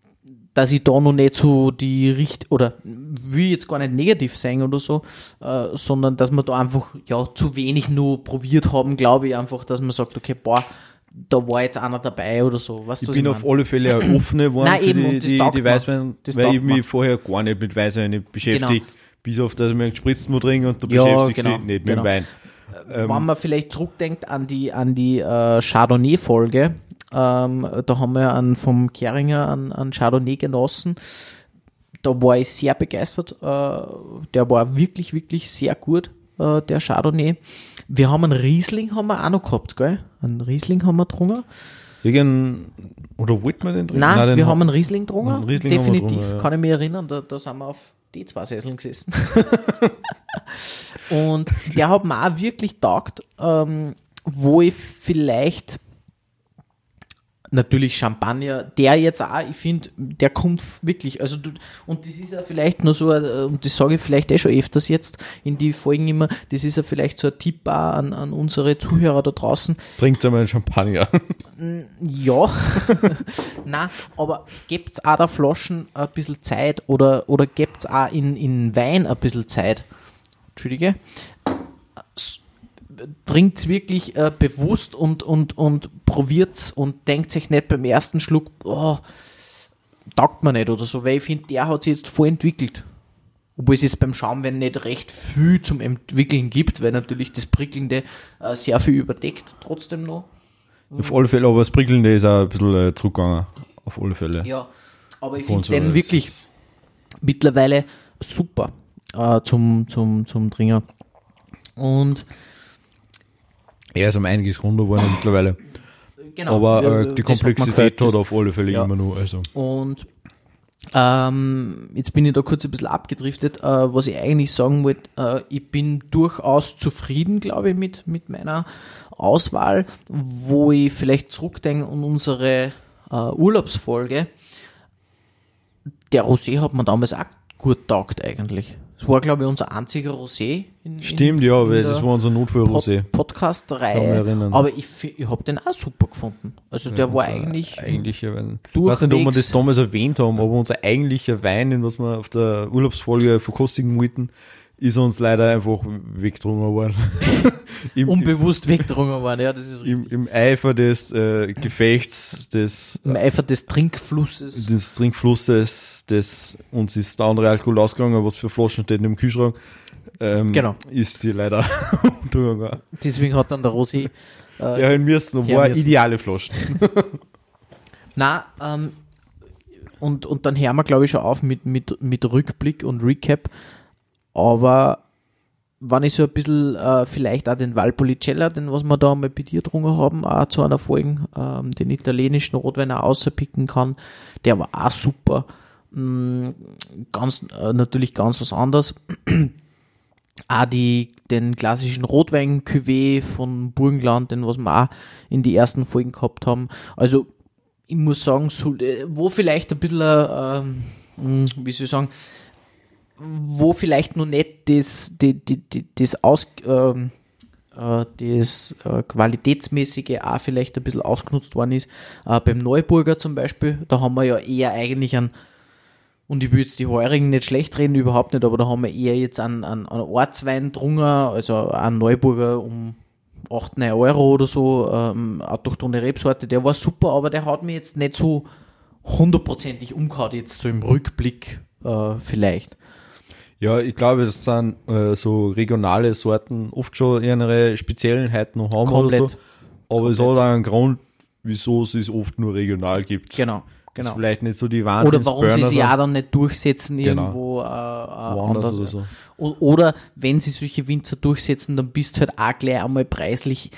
dass ich da noch nicht so die Richt oder will jetzt gar nicht negativ sein oder so, äh, sondern dass wir da einfach ja zu wenig nur probiert haben, glaube ich einfach, dass man sagt, okay, boah, da war jetzt einer dabei oder so. Weißt Ich was bin ich auf alle Fälle ein offene geworden Nein, eben, die, das die, die mir. Weißwein, Das weil ich mich mir. vorher gar nicht mit Weißwein beschäftigt. Bis auf, dass ich mich gespritzt muss trinken und du Ja, beschäftigst genau, dich nicht genau. mit dem Wein. Ähm, Wenn man vielleicht zurückdenkt an die, an die äh, Chardonnay-Folge, ähm, da haben wir einen vom Keringer an, an Chardonnay genossen. Da war ich sehr begeistert. Äh, der war wirklich, wirklich sehr gut, äh, der Chardonnay. Wir haben einen Riesling haben wir auch noch gehabt, gell? Einen Riesling haben wir getrunken. Irgend, oder wollte man den trinken? Nein, den wir ha- haben einen Riesling getrunken. wir Definitiv, getrunken, ja. kann ich mich erinnern. Da, da sind wir auf D2-Sesseln gesessen. Und der hat mir auch wirklich taugt, ähm, wo ich vielleicht natürlich Champagner, der jetzt auch, ich finde, der kommt wirklich, also du, und das ist ja vielleicht nur so, äh, und das sage ich vielleicht eh schon öfters jetzt in die Folgen immer, das ist ja vielleicht so ein Tipp an, an unsere Zuhörer da draußen, Trinkt einmal einen Champagner. ja, na, aber gebt's auch der Flaschen ein bisschen Zeit oder, oder gebt's auch in, in Wein ein bisschen Zeit? Entschuldige. S- Trinkt's wirklich äh, bewusst und, und, und probiert's und denkt sich nicht beim ersten Schluck, oh, taugt mir nicht oder so, weil ich finde, der hat sich jetzt voll entwickelt. Obwohl es jetzt beim Schaumwein nicht recht viel zum Entwickeln gibt, weil natürlich das Prickelnde äh, sehr viel überdeckt, trotzdem noch. Auf alle Fälle, aber das Prickelnde ist auch ein bisschen äh, zurückgegangen. Auf alle Fälle. Ja, aber ich finde den es wirklich mittlerweile super äh, zum, zum, zum Dringer. Und Er ist um einiges runter geworden mittlerweile. genau. Aber äh, die hat Komplexität gehört, hat auf alle Fälle Ja. immer noch. Also. Und ähm, jetzt bin ich da kurz ein bisschen abgedriftet. Äh, was ich eigentlich sagen wollte, äh, ich bin durchaus zufrieden, glaube ich, mit, mit meiner Auswahl, wo ich vielleicht zurückdenke an unsere äh, Urlaubsfolge. Der Rosé hat mir damals auch gut taugt eigentlich. Das war, glaube ich, unser einziger Rosé. In, Stimmt, in, ja, in weil das war unser Notfall-Rosé. Pod Podcast-Reihe. Aber ich, ich habe den auch super gefunden. Also der war eigentlich. eigentlicher Wein. Ich weiß nicht, ob wir das damals erwähnt haben, aber unser eigentlicher Wein, den was wir auf der Urlaubsfolge verkostigen wollten, ist uns leider einfach weggedrungen worden. Im, unbewusst wegdrungen waren. Ja, das ist richtig. im, Im Eifer des äh, Gefechts, des, Im Eifer des Trinkflusses. des Trinkflusses, des uns ist der andere Alkohol ausgegangen, was für Flaschen steht im Kühlschrank, ähm, Genau. ist die leider untergegangen. Deswegen hat dann der Rosi. Äh, Ja, in müssen, Ja, war müssen. ideale Flaschen. Na, ähm, und, und dann hören wir, glaube ich, schon auf mit, mit, mit Rückblick und Recap. Aber wenn ich so ein bisschen äh, vielleicht auch den Valpolicella, den was wir da mal bei dir getrunken haben, auch zu einer Folge, ähm, den italienischen Rotwein auch außerpicken kann, der war auch super. Mm, ganz, äh, natürlich ganz was anderes. auch die, den klassischen Rotwein-Cuvée von Burgenland, den was wir auch in die ersten Folgen gehabt haben. Also ich muss sagen, so, äh, wo vielleicht ein bisschen, äh, ähm, wie soll ich sagen, wo vielleicht noch nicht das, die, die, die, das Aus, ähm, äh, das äh, Qualitätsmäßige auch vielleicht ein bisschen ausgenutzt worden ist. Äh, beim Neuburger zum Beispiel, da haben wir ja eher eigentlich einen, und ich will jetzt die Heurigen nicht schlecht reden, überhaupt nicht, aber da haben wir eher jetzt einen, einen, einen Ortswein drungen, also einen Neuburger um 8, 9 Euro oder so, ähm, autochtone Rebsorte, der war super, aber der hat mir jetzt nicht so hundertprozentig umgehauen, jetzt so im Rückblick äh, vielleicht. Ja, ich glaube, das sind äh, so regionale Sorten oft schon ihre Spezielheiten noch haben Komplett. oder so. Aber es hat auch einen Grund, wieso es es oft nur regional gibt. Genau, genau. ist vielleicht nicht so die Oder Wahnsinns warum sie sich sind, auch dann nicht durchsetzen Genau. irgendwo äh, äh, anders. oder so. Oder wenn sie solche Winzer durchsetzen, dann bist du halt auch gleich einmal preislich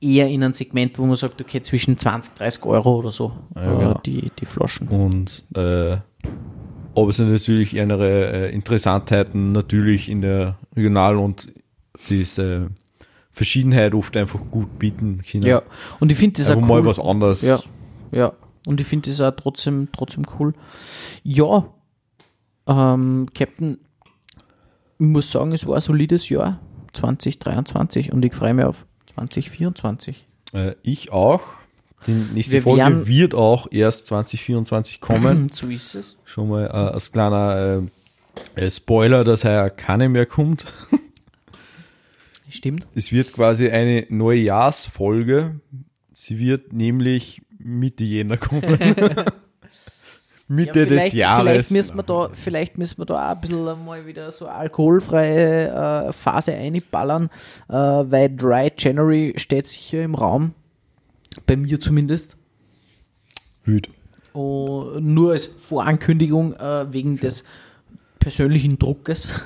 eher in einem Segment, wo man sagt, okay, zwischen 20, 30 Euro oder so, Ja, äh, genau. die, die Flaschen. Und äh, aber es sind natürlich ihre äh, Interessantheiten natürlich in der Regional- und diese Verschiedenheit oft einfach gut bieten können. Ja, und ich finde das auch mal cool. was anderes. Ja, ja. Und ich finde das auch trotzdem, trotzdem cool. Ja, ähm, Captain, ich muss sagen, es war ein solides Jahr 2023 und ich freue mich auf 2024. Äh, ich auch. Die nächste Wir Folge werden- wird auch erst 2024 kommen. So ist es. Schon mal äh, als kleiner äh, äh, Spoiler, dass heuer keine mehr kommt. Stimmt. Es wird quasi eine Neujahrsfolge. Sie wird nämlich Mitte Jänner kommen. Mitte des Jahres. Vielleicht müssen, wir da, vielleicht müssen wir da auch ein bisschen mal wieder so alkoholfreie äh, Phase einballern, äh, weil Dry January steht sicher im Raum. Bei mir zumindest. Wüt. Und nur als Vorankündigung äh, wegen des persönlichen Druckes.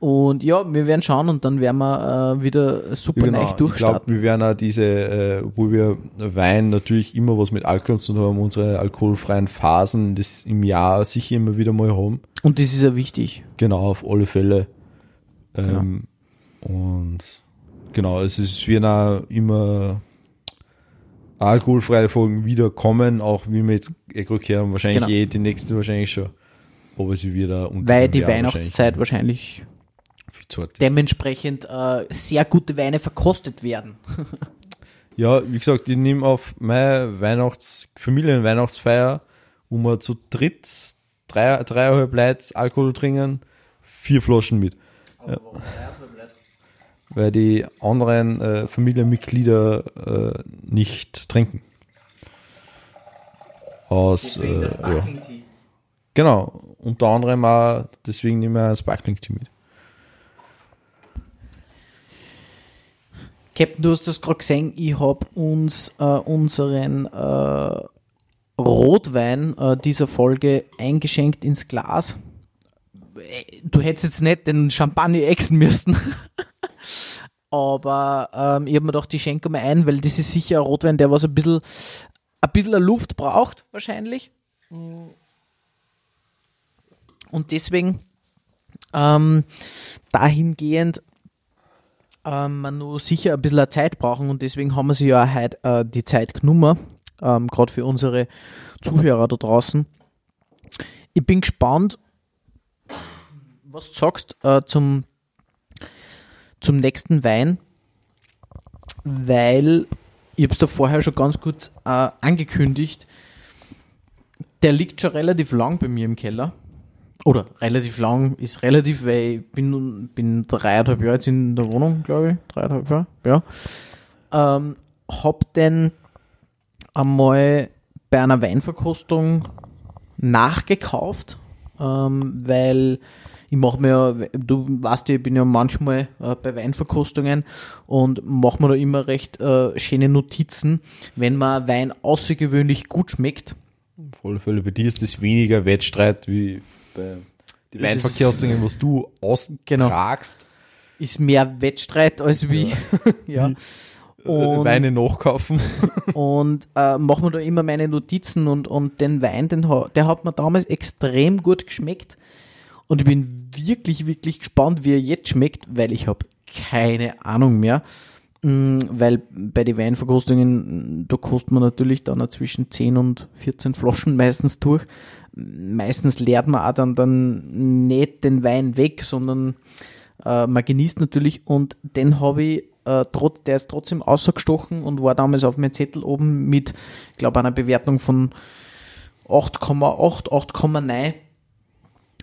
Und ja, wir werden schauen und dann werden wir äh, wieder super Genau, leicht ich glaube, durchstarten. wir werden auch diese, äh, wo wir Wein natürlich immer was mit Alkohol zu tun haben, unsere alkoholfreien Phasen das im Jahr sicher immer wieder mal haben. Und das ist ja wichtig. Genau, auf alle Fälle. Ähm, Und genau, es ist, auch immer alkoholfreie Folgen wieder kommen, auch wie wir jetzt eh haben, wahrscheinlich Genau. eh die nächste wahrscheinlich schon. Aber sie auch unter Weil die Jahr Weihnachtszeit wahrscheinlich ist. dementsprechend äh, sehr gute Weine verkostet werden. Ja, wie gesagt, ich nehme auf meine Weihnachts-, Familien-Weihnachtsfeier, wo wir zu dritt, drei, dreieinhalb Leute Alkohol trinken, vier Flaschen mit. Ja. Weil die anderen äh, Familienmitglieder äh, nicht trinken. Aus, äh, ja. Genau, unter anderem auch, deswegen nehmen wir ein Sparkling Tea mit. Captain, du hast das gerade gesehen, ich habe uns äh, unseren äh, Rotwein äh, dieser Folge eingeschenkt ins Glas. Äh, Du hättest jetzt nicht den Champagner exen müssen. Aber ähm, ich habe mir gedacht, ich schenke mal ein, weil das ist sicher ein Rotwein, der was ein bisschen, ein bisschen Luft braucht, wahrscheinlich. Und deswegen ähm, dahingehend ähm, man nur sicher ein bisschen Zeit brauchen und deswegen haben wir sie ja heute äh, die Zeit genommen, ähm, gerade für unsere Zuhörer da draußen. Ich bin gespannt, was du sagst äh, zum, zum nächsten Wein, weil ich habe es da vorher schon ganz kurz äh, angekündigt, der liegt schon relativ lang bei mir im Keller. Oder relativ lang ist relativ, weil ich bin, bin dreieinhalb Jahre jetzt in der Wohnung, glaube ich. Dreieinhalb Jahre, ja. Ähm, hab den einmal bei einer Weinverkostung nachgekauft, ähm, weil ich mache mir, ja- du weißt ja, ich bin ja manchmal äh, bei Weinverkostungen und mache mir da immer recht äh, schöne Notizen, wenn ein Wein außergewöhnlich gut schmeckt. Auf alle Fälle, bei dir ist das weniger Wettstreit wie bei den Weinverkehrsdingen, was du austragst. Ist mehr Wettstreit als wie. Ja. äh, Und, Weine nachkaufen. und äh, mache mir da immer meine Notizen und, und den Wein, den, der hat mir damals extrem gut geschmeckt. Und ich bin wirklich, wirklich gespannt, wie er jetzt schmeckt, weil ich habe keine Ahnung mehr. Mm, Weil bei den Weinverkostungen, da kostet man natürlich dann zwischen 10 und 14 Flaschen meistens durch. Meistens leert man auch dann, dann nicht den Wein weg, sondern äh, man genießt natürlich und den habe ich, äh, trot, der ist trotzdem ausgestochen und war damals auf meinem Zettel oben mit, ich glaube, einer Bewertung von 8,8, 8,9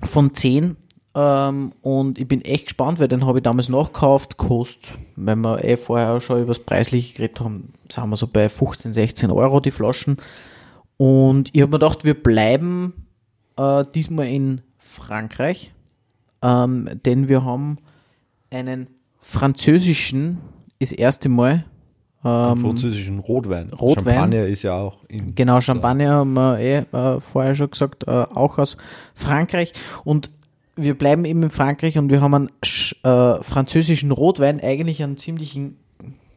von 10. Ähm, und ich bin echt gespannt, weil den habe ich damals nachgekauft. Kostet, wenn wir eh vorher schon über das Preisliche geredet haben, sind wir so bei 15, 16 Euro die Flaschen. Und ich habe mir gedacht, wir bleiben äh, diesmal in Frankreich, ähm, denn wir haben einen französischen, das erste Mal. Ähm, französischen Rotwein. Rotwein. Champagner ist ja auch in. Genau, Champagner haben wir eh äh, vorher schon gesagt, äh, auch aus Frankreich. Und wir bleiben eben in Frankreich und wir haben einen äh, französischen Rotwein, eigentlich einen ziemlichen,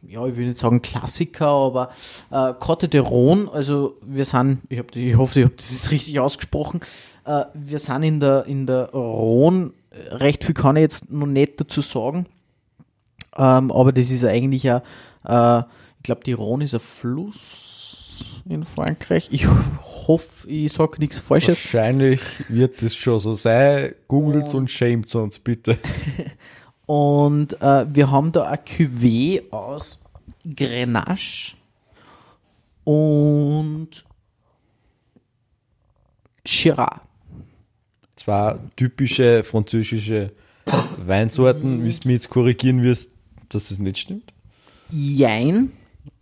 ja, ich will nicht sagen Klassiker, aber äh, Cote de Rhone, also wir sind, ich, hab, ich hoffe, ich habe das richtig ausgesprochen, äh, wir sind in der, in der Rhone, recht viel kann ich jetzt noch nicht dazu sagen. Ähm, aber das ist eigentlich ja, äh, ich glaube, die Rhone ist ein Fluss in Frankreich. Ich hoffe, ich sage nichts Falsches. Wahrscheinlich wird das schon so sein. Googelt und schämt uns bitte. Und äh, wir haben da ein Cuvée aus Grenache und Shiraz. Zwei typische französische Weinsorten, wie du mich jetzt korrigieren wirst, dass das nicht stimmt. Jein.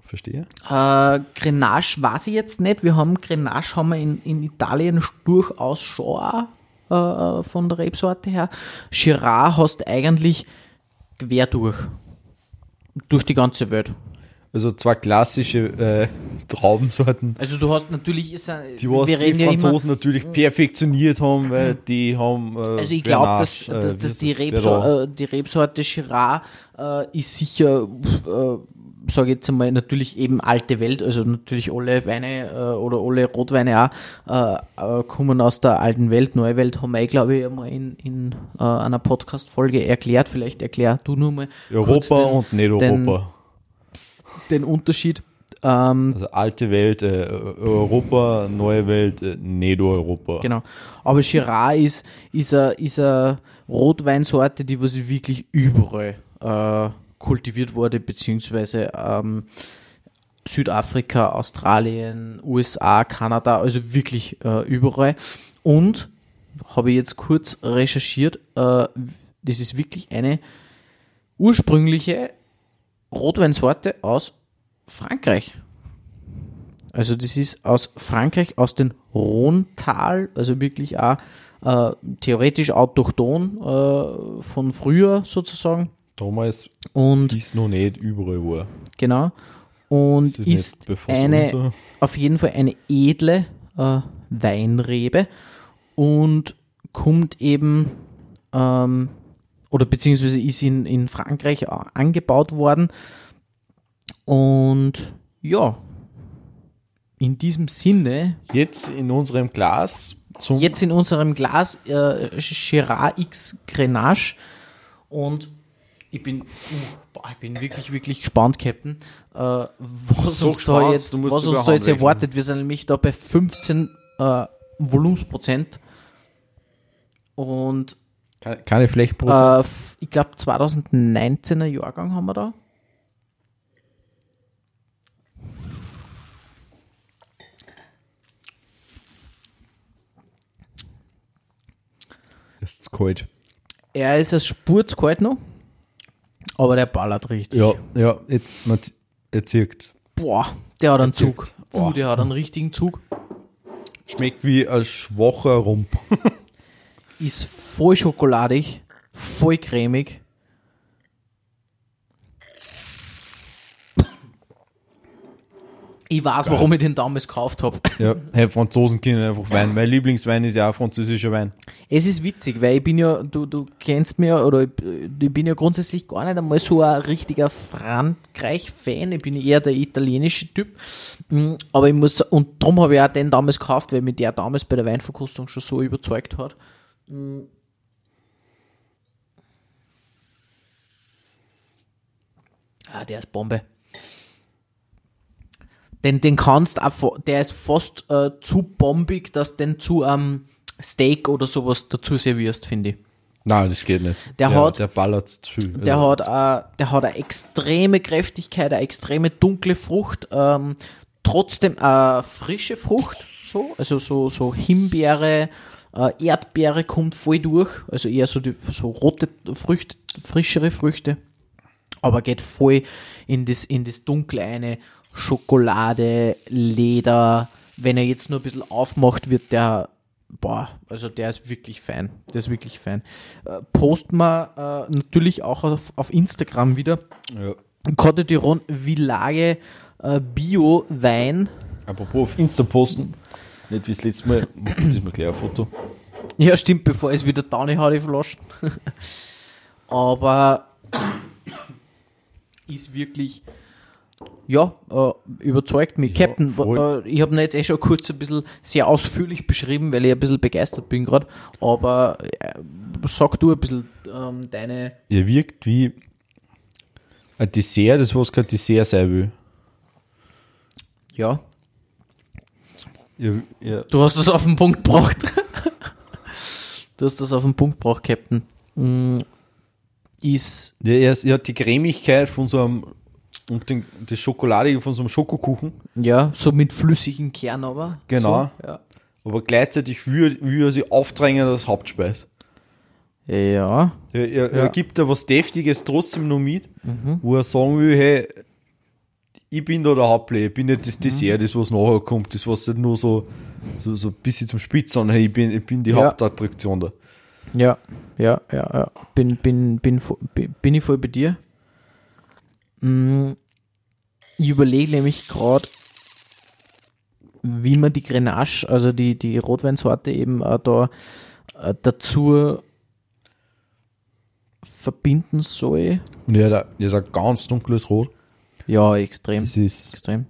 Verstehe. Äh, Grenache weiß ich jetzt nicht. Wir haben Grenache haben wir in, in Italien durchaus schon äh, von der Rebsorte her. Shiraz hast eigentlich quer durch. Durch die ganze Welt. Also zwei klassische äh, Traubensorten, Also du hast natürlich ist die was die reden ja immer- Franzosen natürlich perfektioniert haben, weil die haben. Äh, Also ich glaube, dass, äh, dass die? Rebsor äh, die Rebsorte Shiraz äh, ist sicher, äh, sage jetzt einmal, natürlich eben alte Welt, also natürlich alle Weine oder alle Rotweine auch kommen aus der alten Welt. Neue Welt haben wir, glaube ich, einmal in, in einer Podcast-Folge erklärt. Vielleicht erklär du nur mal Europa den, und nicht Europa. den Unterschied. Ähm, Also alte Welt, äh, Europa, neue Welt, äh, nicht Europa. Genau. Aber Shiraz ist, ist eine ist a Rotweinsorte, die was wirklich überall äh, kultiviert wurde, beziehungsweise ähm, Südafrika, Australien, USA, Kanada, also wirklich äh, überall. Und habe ich jetzt kurz recherchiert, äh, das ist wirklich eine ursprüngliche Rotweinsorte aus Frankreich. Also das ist aus Frankreich, aus dem Rhontal, also wirklich auch äh, theoretisch autochton äh, von früher sozusagen. Damals Und ist noch nicht überall war. genau. Und Das ist ist, eine, auf jeden Fall eine edle äh, Weinrebe und kommt eben ähm, oder beziehungsweise ist in, in Frankreich angebaut worden. Und ja, in diesem Sinne, Jetzt in unserem Glas zum jetzt in unserem Glas äh, Shiraz X Grenache und ich bin, uh, boah, ich bin wirklich, wirklich gespannt, Captain, äh, was so uns da jetzt, was uns da jetzt erwartet. Wir sind nämlich da bei 15 äh, Volumensprozent und keine, äh, Flächenprozent. f- ich glaube 2019er Jahrgang haben wir da. Es kalt. Er ist ein Spurzkalt noch, aber der ballert richtig. Ja, ja, jetzt, man, er zirkt. Boah, der hat einen Zug. Zirkt. Uh, Boah. der hat einen richtigen Zug. Schmeckt wie ein schwacher Rump. Ist voll schokoladig, voll cremig. Ich weiß, warum ich den damals gekauft habe. Ja, hey, Franzosen kennen einfach Wein. Mein Lieblingswein ist ja auch französischer Wein. Es ist witzig, weil ich bin ja, du, du kennst mich ja, oder ich, ich bin ja grundsätzlich gar nicht einmal so ein richtiger Frankreich-Fan. Ich bin eher der italienische Typ. Mm, Aber ich muss, und darum habe ich auch den damals gekauft, weil mich der damals bei der Weinverkostung schon so überzeugt hat. Mm. Ah, der ist Bombe. Den, den kannst auch, der ist fast äh, zu bombig, dass du den zu einem Steak oder sowas dazu servierst, finde ich. Nein, das geht nicht. Der hat- der ballert zu. Der Also, hat, äh, der hat eine extreme Kräftigkeit, eine extreme dunkle Frucht, ähm, trotzdem eine frische Frucht, so, also so, so Himbeere, äh, Erdbeere kommt voll durch, also eher so, die, so rote Früchte, frischere Früchte, aber geht voll in das, in das Dunkle eine, Schokolade, Leder, wenn er jetzt nur ein bisschen aufmacht, wird der, boah, also der ist wirklich fein, der ist wirklich fein. Äh, posten wir äh, natürlich auch auf, auf Instagram wieder. ja. Côte d'Iron Village äh, Bio Wein. Apropos auf Insta posten. Nicht wie das letzte Mal. Jetzt ist mir gleich ein Foto. Ja, stimmt, bevor es wieder down hat, die Flaschen. Aber ist wirklich, ja, äh, überzeugt mich. Ja, Captain, äh, ich habe ihn jetzt eh schon kurz ein bisschen sehr ausführlich beschrieben, weil ich ein bisschen begeistert bin gerade. Aber äh, sag du ein bisschen ähm, deine, Er wirkt wie ein Dessert, das was kein Dessert sein will. Ja, Ja, ja. du hast das auf den Punkt gebracht. du hast das auf den Punkt gebracht, Captain. Mm, Ist, Ja, er, ist- er hat die Cremigkeit von so einem und den, das Schokoladige von so einem Schokokuchen, ja, so mit flüssigem Kern aber. Genau. So, ja. aber gleichzeitig will er sie aufdrängen als Hauptspeis. Ja, Er, er, Ja. er gibt da was Deftiges trotzdem noch mit, Mhm. wo er sagen will, hey, ich bin da der Hauptplayer, ich bin nicht Mhm. das Dessert, das was nachher kommt, das was nicht nur so, so, so ein bisschen zum Spitz, sondern hey, ich bin, ich bin die Ja. Hauptattraktion da. ja, ja, ja, ja. Bin, bin, bin, bin, bin ich voll bei dir. Mm, Ich überlege nämlich gerade, wie man die Grenache, also die, die Rotweinsorte eben äh, da äh, dazu verbinden soll. Und ein- er ist ein ganz dunkles Rot. Ja, extrem. Das ist, Extrem.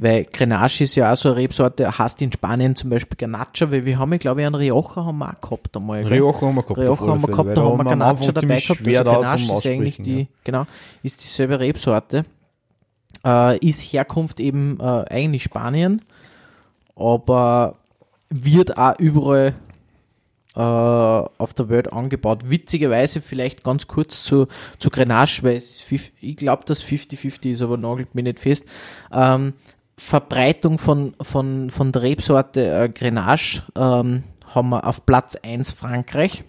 Weil Grenache ist ja auch so eine Rebsorte, heißt in Spanien zum Beispiel Ganacha, weil wir haben, ja, glaube ich, einen Rioja haben wir auch gehabt einmal. gell? Rioja haben wir gehabt. Rioja haben wir gehabt, da haben wir Anfang dabei gehabt. Also Grenache ist ja eigentlich die, genau, ist dieselbe Rebsorte. Äh, ist Herkunft eben äh, eigentlich Spanien, aber wird auch überall äh, auf der Welt angebaut. Witzigerweise vielleicht ganz kurz zu, zu Grenache, weil es ich glaube, dass 50-50 ist, aber nagelt mich nicht fest. Ähm, Verbreitung von, von, von der Rebsorte äh, Grenache ähm, haben wir auf Platz 1 Frankreich,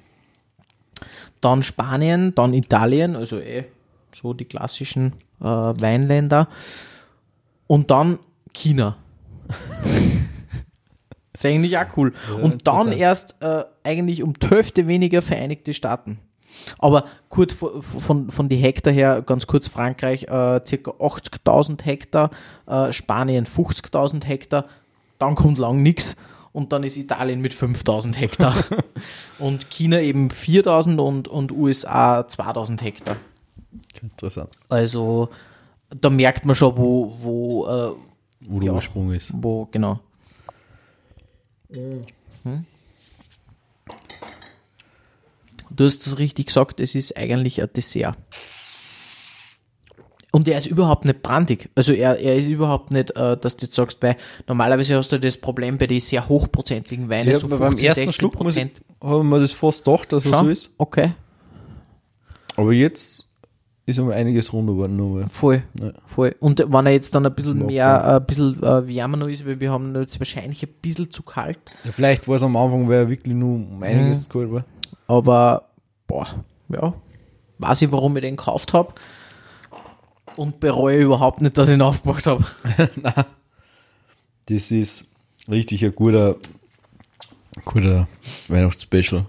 dann Spanien, dann Italien, also eh so die klassischen äh, Weinländer und dann China. ist eigentlich auch cool. und dann erst äh, eigentlich um Hälfte weniger Vereinigte Staaten. Aber kurz von, von, von die Hektar her, ganz kurz Frankreich, äh, circa 80.000 Hektar, äh, Spanien 50.000 Hektar, dann kommt lang nichts und dann ist Italien mit 5.000 Hektar und China eben 4.000 und, und USA 2.000 Hektar. interessant, Also da merkt man schon, wo, wo, äh, wo der Ja. Ursprung ist. wo genau. Du hast es richtig gesagt, es ist eigentlich ein Dessert. Und er ist überhaupt nicht brandig. Also er, er ist überhaupt nicht, äh, dass du jetzt sagst, weil normalerweise hast du das Problem bei den sehr hochprozentigen Weinen, Ja, so beim 15, ersten 16 Schluck Prozent. haben wir das fast gedacht, dass Schau, so ist. Okay, Aber jetzt ist um einiges runder geworden. Voll, Ja. voll. Und wenn er jetzt dann ein bisschen mehr, äh, ein bisschen äh, wärmer noch ist, weil wir haben jetzt wahrscheinlich ein bisschen zu kalt. Ja, vielleicht war es am Anfang, weil er wirklich nur um einiges zu kalt war. Aber, boah, ja, weiß ich, warum ich den gekauft habe. Und bereue überhaupt nicht, dass ich ihn aufgemacht habe. Das ist richtig ein guter, guter Weihnachtsspecial.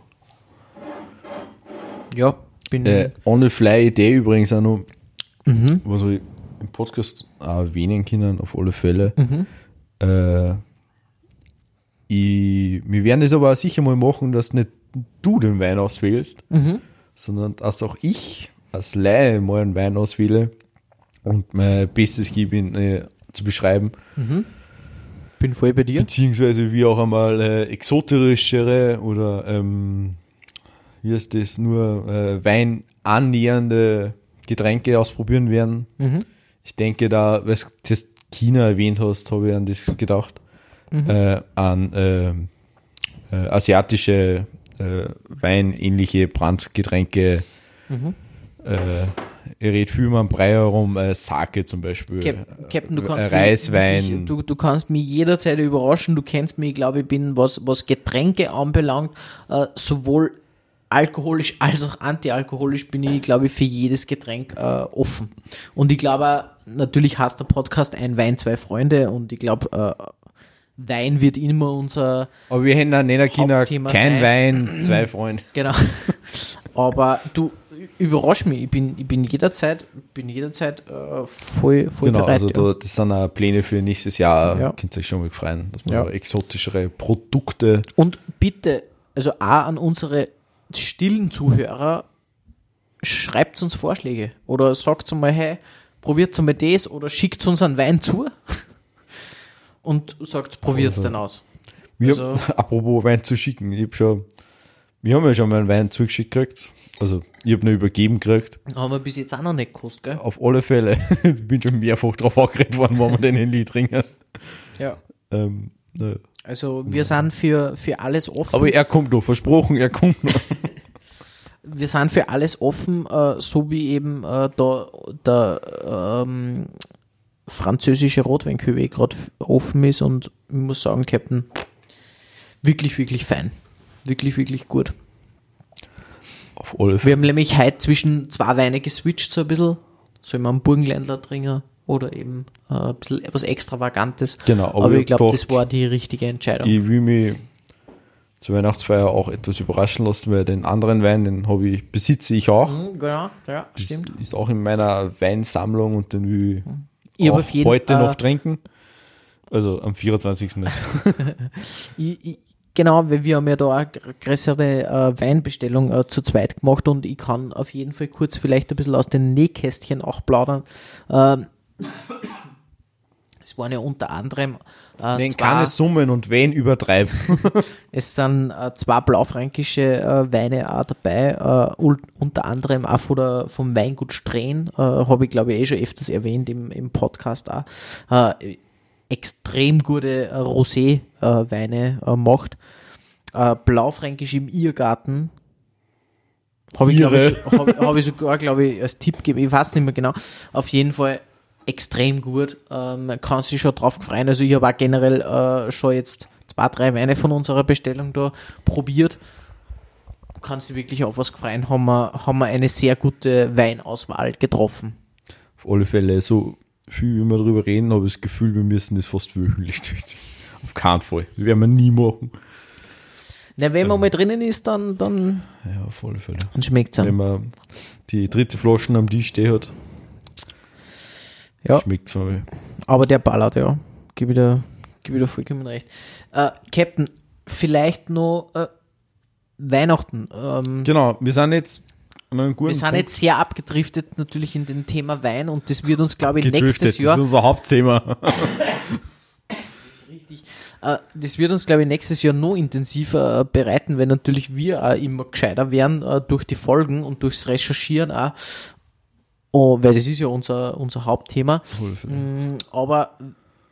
Ja, bin Äh, on the fly Idee übrigens auch noch, Mhm. was wir im Podcast auch erwähnen können, auf alle Fälle. Mhm. Äh, ich, wir werden das aber auch sicher mal machen, dass nicht du den Wein auswählst, Mhm. sondern dass auch ich als Laie mal einen Wein auswähle und mein Bestes gebe, ihn äh, zu beschreiben. bin voll bei dir. Beziehungsweise wie auch einmal äh, exoterischere oder ähm, wie heißt das, nur äh, Wein annähernde Getränke ausprobieren werden. Mhm. Ich denke da, weil du China erwähnt hast, habe ich an das gedacht. Äh, an ähm, äh, asiatische äh, weinähnliche Brandgetränke. Äh, ihr redet viel mehr am Brei herum, äh, Sake zum Beispiel. Cap Captain, du äh, kannst, Reiswein. Mich, du, du kannst mich jederzeit überraschen. Du kennst mich, ich glaube, ich bin, was, was Getränke anbelangt, äh, sowohl alkoholisch als auch antialkoholisch bin ich, glaube ich, für jedes Getränk äh, offen. Und ich glaube, natürlich heißt der Podcast Ein Wein, zwei Freunde und ich glaube, äh, Wein wird immer unser Aber wir hätten nicht China Hauptthema kein sein. Wein, zwei Freunde. Genau. Aber du überrasch mich. Ich bin, ich bin jederzeit, bin jederzeit äh, voll, voll Genau, bereit. also da, das sind auch Pläne für nächstes Jahr. Ja. Könnt ihr euch schon mal freuen, dass man Ja. exotischere Produkte. Und bitte, also auch an unsere stillen Zuhörer, schreibt uns Vorschläge oder sagt mal, hey, probiert mal das oder schickt uns einen Wein zu und sagt, probiert es Also, dann aus. Wir, Also- apropos Wein zu schicken, ich habe schon Wir haben ja schon mal einen Wein zugeschickt gekriegt. Also, ich habe ihn übergeben gekriegt. Haben wir bis jetzt auch noch nicht gekostet, gell? Auf alle Fälle. Ich bin schon mehrfach drauf angeredet worden, wenn wir den endlich trinken. Ja. Ähm, naja. Also wir sind für, für alles offen. Aber er kommt noch, versprochen, er kommt noch. wir sind für alles offen, äh, so wie eben äh, da der ähm, französische Rotweinküve gerade offen ist und ich muss sagen, Captain, wirklich, wirklich fein. Wirklich, wirklich gut. Auf alle Wir haben nämlich heute zwischen zwei Weine geswitcht, so ein bisschen. Soll man einen Burgenländler trinken oder eben äh, ein bisschen etwas Extravagantes. Genau, aber aber, ich glaube, das war die richtige Entscheidung. Ich will mich zur Weihnachtsfeier auch etwas überraschen lassen, weil den anderen Wein, den habe ich, besitze ich auch. Mhm, genau, ja, Das stimmt. ist auch in meiner Weinsammlung und den will ich, Ich auch auf jeden- heute äh, noch trinken. Also am 24. nicht. Ich, ich, genau, weil wir haben ja da eine gr- größere äh, Weinbestellung äh, zu zweit gemacht und ich kann auf jeden Fall kurz vielleicht ein bisschen aus den Nähkästchen auch plaudern. Ähm, es waren ja unter anderem äh, zwei, keine Summen und wen übertreiben. es sind äh, zwei blaufränkische äh, Weine auch dabei, äh, unter anderem auch von der, vom Weingut Strähn, äh, habe ich glaube ich eh schon öfters erwähnt im, im Podcast auch, äh, extrem gute Rosé-Weine macht. Blaufränkisch im Irrgarten. Habe ich, glaube ich, hab, hab ich sogar, glaube ich, als Tipp gegeben. Ich weiß nicht mehr genau. Auf jeden Fall extrem gut. Ähm, kann sich schon drauf freuen. Also ich habe auch generell äh, schon jetzt zwei, drei Weine von unserer Bestellung da probiert. Kann sich wirklich auf was freuen. Haben wir, haben wir eine sehr gute Weinauswahl getroffen. Auf alle Fälle, so viel wie wir darüber reden, habe ich das Gefühl, wir müssen das fast wöchentlich durchziehen. Auf keinen Fall. Das werden wir nie machen. Na, wenn man mal drinnen ist, dann, dann, Ja, Fälle. dann schmeckt es Wenn man die dritte Flasche am Tisch stehen hat, Ja. schmeckt es mir. Aber der ballert, ja. Gib wieder, gib wieder vollkommen recht. Äh, Captain, vielleicht noch äh, Weihnachten. Ähm, Genau, wir sind jetzt wir sind Punkt jetzt sehr abgedriftet natürlich in den Thema Wein und das wird uns, glaube ich, gedriftet. nächstes Das Jahr ist unser Hauptthema. Richtig. Äh, das wird uns, glaube ich, nächstes Jahr noch intensiver äh, bereiten, weil natürlich wir auch immer gescheiter werden äh, durch die Folgen und durchs Recherchieren auch. Oh, weil das ist ja unser, unser Hauptthema. Mm, aber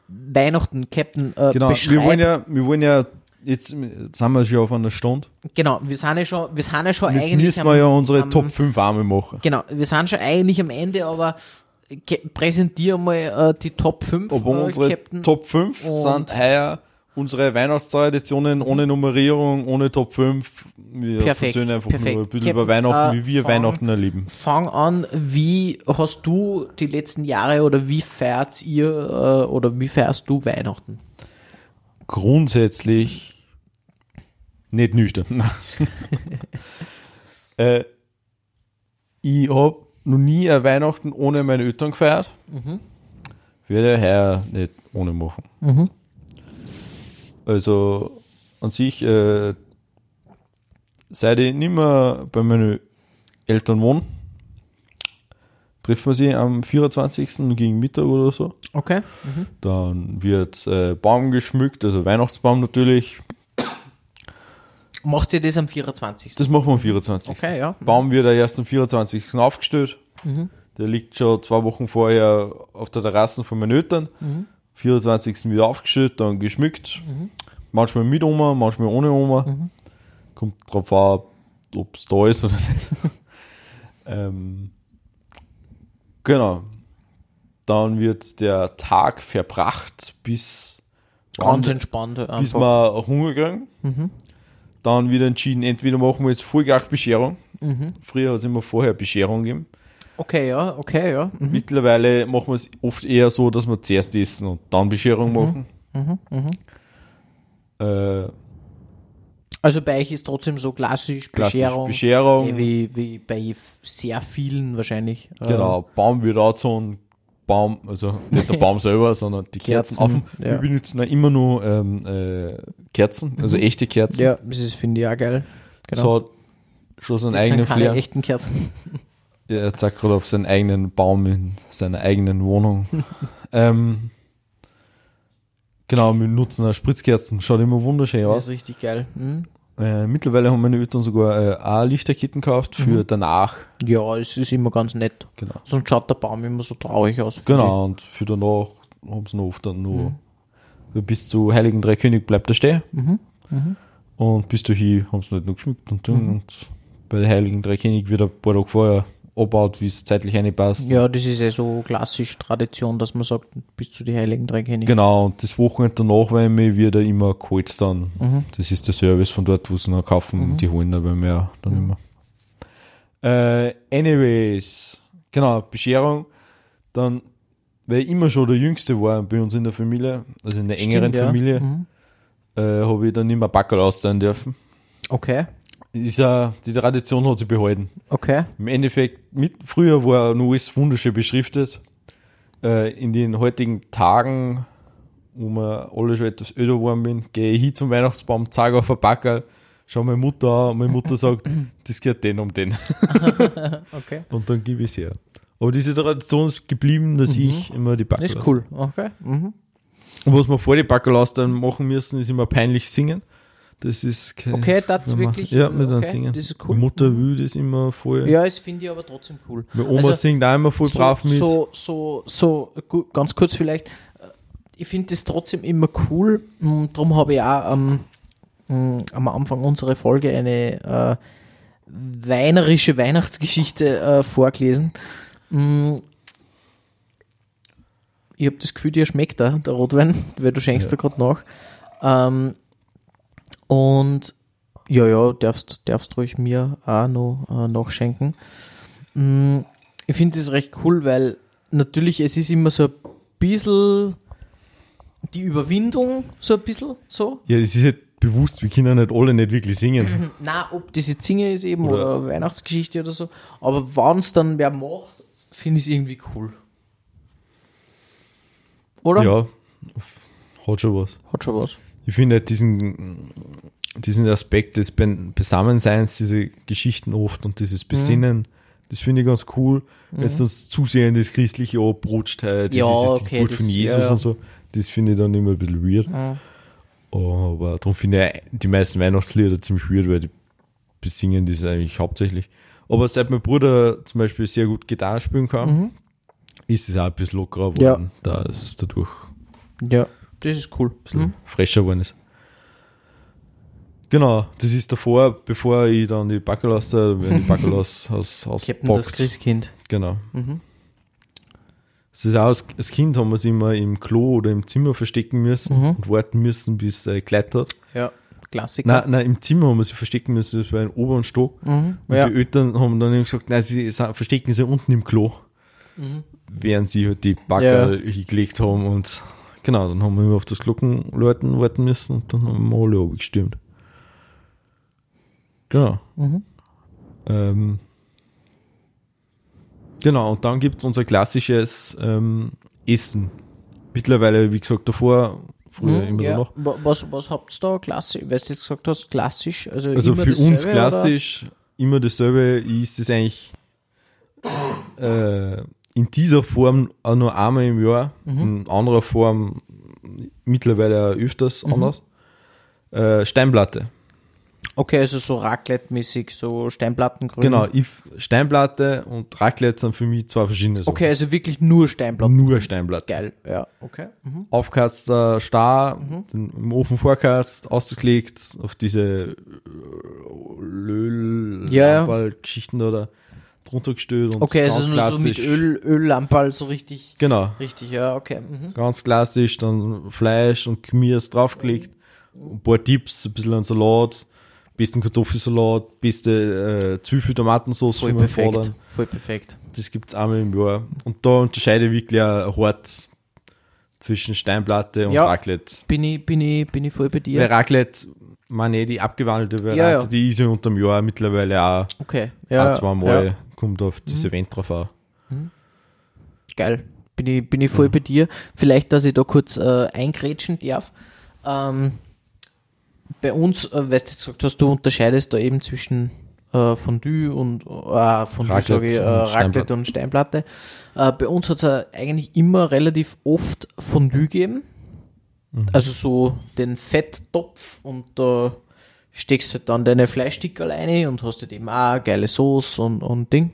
Weihnachten, Captain, äh, Genau, wir wollen ja, wir wollen ja, jetzt, jetzt sind wir schon auf einer Stunde. genau, wir sind ja schon, wir sind ja schon Jetzt eigentlich müssen wir ja unsere am- Top 5 Arme machen. Genau, wir sind schon eigentlich am Ende, aber ge- präsentier mal äh, die Top 5, Aber äh, unsere Captain. Top 5 Und- sind heuer unsere Weihnachtstraditionen ohne Nummerierung, ohne Top 5. Wir Perfekt, erzählen einfach perfekt. nur ein bisschen Captain, über Weihnachten, äh, wie wir fang- Weihnachten erleben. Fang an, wie hast du die letzten Jahre oder wie feiert ihr äh, oder wie feierst du Weihnachten? Grundsätzlich nicht nüchtern. Äh, ich habe noch nie ein Weihnachten ohne meine Eltern gefeiert. Werde heuer nicht ohne machen. Mhm. Also an sich, äh, seit ich nicht mehr bei meinen Eltern wohne, trifft man sie am 24. gegen Mittag oder so. Okay. Dann wird äh, Baum geschmückt, also Weihnachtsbaum natürlich. Macht ihr das am 24.? Das machen wir am 24. Okay, ja. Baum wird ja erst am 24. aufgestellt. Der liegt schon zwei Wochen vorher auf der Terrasse von meinen Eltern. 24. wieder aufgestellt, dann geschmückt. Manchmal mit Oma, manchmal ohne Oma. Kommt drauf an, ob es da ist oder nicht. ähm, genau. Dann wird der Tag verbracht, bis, Ganz entspannt. bis Einfach. wir Hunger kriegen. Dann wieder entschieden, entweder machen wir jetzt Vollgach Bescherung. Früher hat es immer vorher Bescherung gegeben. Okay, ja, okay, ja. Mhm. Mittlerweile machen wir es oft eher so, dass wir zuerst essen und dann Bescherung machen. Äh, Also bei euch ist trotzdem so klassisch klassisch Bescherung, Bescherung. eh, wie, wie bei sehr vielen wahrscheinlich. Äh, Genau, Baum wird angezogen. Baum, also nicht der Baum selber, sondern die Kerzen. Kerzen, auf. ja. Wir benutzen ja immer nur ähm, äh, Kerzen, also echte Kerzen. Ja, das finde ich auch geil. Genau. So schon seinen das sind eigenen keine Flair. echten Kerzen. Ja, er zeigt gerade auf seinen eigenen Baum in seiner eigenen Wohnung. ähm, genau, wir nutzen auch Spritzkerzen. Schaut immer wunderschön Das aus. ist richtig geil. Mhm. Äh, mittlerweile haben meine Eltern sogar äh, auch Lichterketten gekauft für danach. Ja, es ist immer ganz nett. Genau. Sonst schaut der Baum immer so traurig aus. Genau, und für danach haben sie noch oft dann nur bis zu Heiligen Drei König bleibt er stehen. Und bis dahin haben sie nicht noch geschmückt und, Ding. und bei den Heiligen Drei König wird ein paar Tage vorher abbaut, wie es zeitlich reinpasst. ich. Ja, das ist ja so klassisch Tradition, dass man sagt, bis zu die Heiligen Drei Könige. Genau, und das Wochenende danach, weil mir wird er immer geholt dann. Das ist der Service von dort, wo sie noch kaufen, die holen aber mehr dann immer. Äh, anyways, genau, Bescherung. Dann, weil ich immer schon der Jüngste war bei uns in der Familie, also in der engeren Stimmt, ja. Familie, Mhm. äh, habe ich dann immer Backel austeilen dürfen. Okay, Ist ja, die Tradition hat sich behalten. okay. Im Endeffekt, mit, früher war nur alles wunderschön beschriftet. Äh, in den heutigen Tagen, wo wir alle schon etwas öder geworden bin, gehe ich hin zum Weihnachtsbaum, zeige auf ein Backerl, schau meine Mutter an und meine Mutter sagt, das gehört den um den. Okay. Und dann gebe ich es her. Aber diese Tradition ist geblieben, dass ich immer die Backerl ist cool. Okay. Mhm. Und was wir vor die Backerl dann machen müssen, ist immer peinlich singen. Das ist kein, Okay, das wirklich- Ja, dann okay, singen. das ist cool. Mutter will das immer voll. Ja, das finde ich aber trotzdem cool. Meine Oma Also, singt auch immer voll so, brav mit. So, so, so, ganz kurz vielleicht. äh, Ich finde das trotzdem immer cool. Mm, Darum habe ich auch am, mm, am Anfang unserer Folge eine äh, weinerische Weihnachtsgeschichte äh, vorgelesen. Mm, Ich habe das Gefühl, dir schmeckt der, der Rotwein, weil du schenkst Ja. da gerade nach. Ähm, und ja, ja, darfst, darfst ruhig mir auch noch äh, nachschenken. Mm, Ich finde das recht cool, weil natürlich es ist immer so ein bisschen die Überwindung, so ein bisschen so. Ja, es ist halt bewusst, wir können nicht alle nicht wirklich singen. Na, ob das jetzt Singe ist eben Oder- oder, Weihnachtsgeschichte oder so. Aber wenn es dann wer macht, finde ich es irgendwie cool. Oder? Ja, hat schon was. Hat schon was. Ich finde halt diesen, diesen Aspekt des Beisammenseins, diese Geschichten oft und dieses Mhm. Besinnen, das finde ich ganz cool. Wenn es das zu sehr in das Christliche abrutscht, halt, das Ja, ist jetzt die okay, Geburt das- von Jesus ja, ja. und so, das finde ich dann immer ein bisschen weird. Ja. Aber darum finde ich die meisten Weihnachtslieder ziemlich weird, weil die besingen das eigentlich hauptsächlich. Aber seit mein Bruder zum Beispiel sehr gut Gitarre spielen kann, ist es auch ein bisschen lockerer Ja. geworden, da es dadurch ja, das ist cool. ein bisschen Hm? fresher geworden ist. Genau, das ist davor, bevor ich dann die Backel aus der, wenn die Backel aus, aus, Captain das. Christkind. Genau. Mhm. Das ist auch als, als Kind haben wir es immer im Klo oder im Zimmer verstecken müssen Mhm. und warten müssen, bis er gekleidet hat. Ja, Klassiker. Nein, nein, im Zimmer haben wir sie verstecken müssen, das war im oberen Stock. Mhm. Und Ja. die Eltern haben dann eben gesagt, nein, sie sa- verstecken sie unten im Klo. Mhm. Während sie halt die Backerl hingelegt haben und genau, dann haben wir immer auf das Glockenläuten warten müssen und dann haben wir alle abgestimmt. Genau. Mhm. Ähm, genau, und dann gibt es unser klassisches ähm, Essen. Mittlerweile, wie gesagt, davor, früher Mhm, immer ja. noch. Wa- Was, was habt ihr da klassisch? Weil du jetzt gesagt hast, klassisch. Also, Also für uns klassisch immer dasselbe ist es eigentlich äh, in dieser Form auch nur einmal im Jahr, Mhm. in anderer Form mittlerweile öfters Mhm. anders. Äh, Steinplatte. Okay, also so Raclette-mäßig, so Steinplattengrün. Genau, ich, Steinplatte und Raclette sind für mich zwei verschiedene Sachen. Okay, also wirklich nur Steinplatten. Nur Steinplatte. Geil, ja, okay. Mhm. Aufgeheizter Star, den im Ofen vorgeheizt, ausgelegt auf diese Öl, Ja, ja. Oder drunter gestellt und Okay, ganz also nur so mit klassisch. Öl, Öllamperl so richtig. Genau, Richtig, ja, okay. Mhm. ganz klassisch, dann Fleisch und Gemüse draufgelegt, ein paar Tipps, ein bisschen an Salat, besten Kartoffelsalat, beste äh, Zwiebel, Tomatensauce Voll perfekt. Vater. Voll perfekt. Das gibt es einmal im Jahr. Und da unterscheide ich wirklich auch hart zwischen Steinplatte und Ja. Raclette. Bin ich, bin ich, bin ich voll bei Weil dir. Raclette, meine die abgewandelte Variante, Ja, ja. die ist ja unter dem Jahr mittlerweile auch Okay, ein, ja. zwei Mal, Ja, kommt auf das Event drauf an. geil. Bin ich, bin ich voll bei dir. Vielleicht, dass ich da kurz äh, eingrätschen darf. Ähm, bei uns, äh, weißt du jetzt gesagt hast, du unterscheidest da eben zwischen äh, Fondue und äh, Fondue, Raclette sage ich, äh, und Raclette Steinplatte. und Steinplatte. Äh, bei uns hat es eigentlich immer relativ oft Fondue gegeben. Mhm. Also so den Fetttopf und da steckst halt dann deine Fleischstickerl rein und hast halt eben auch geile Sauce und, und Ding.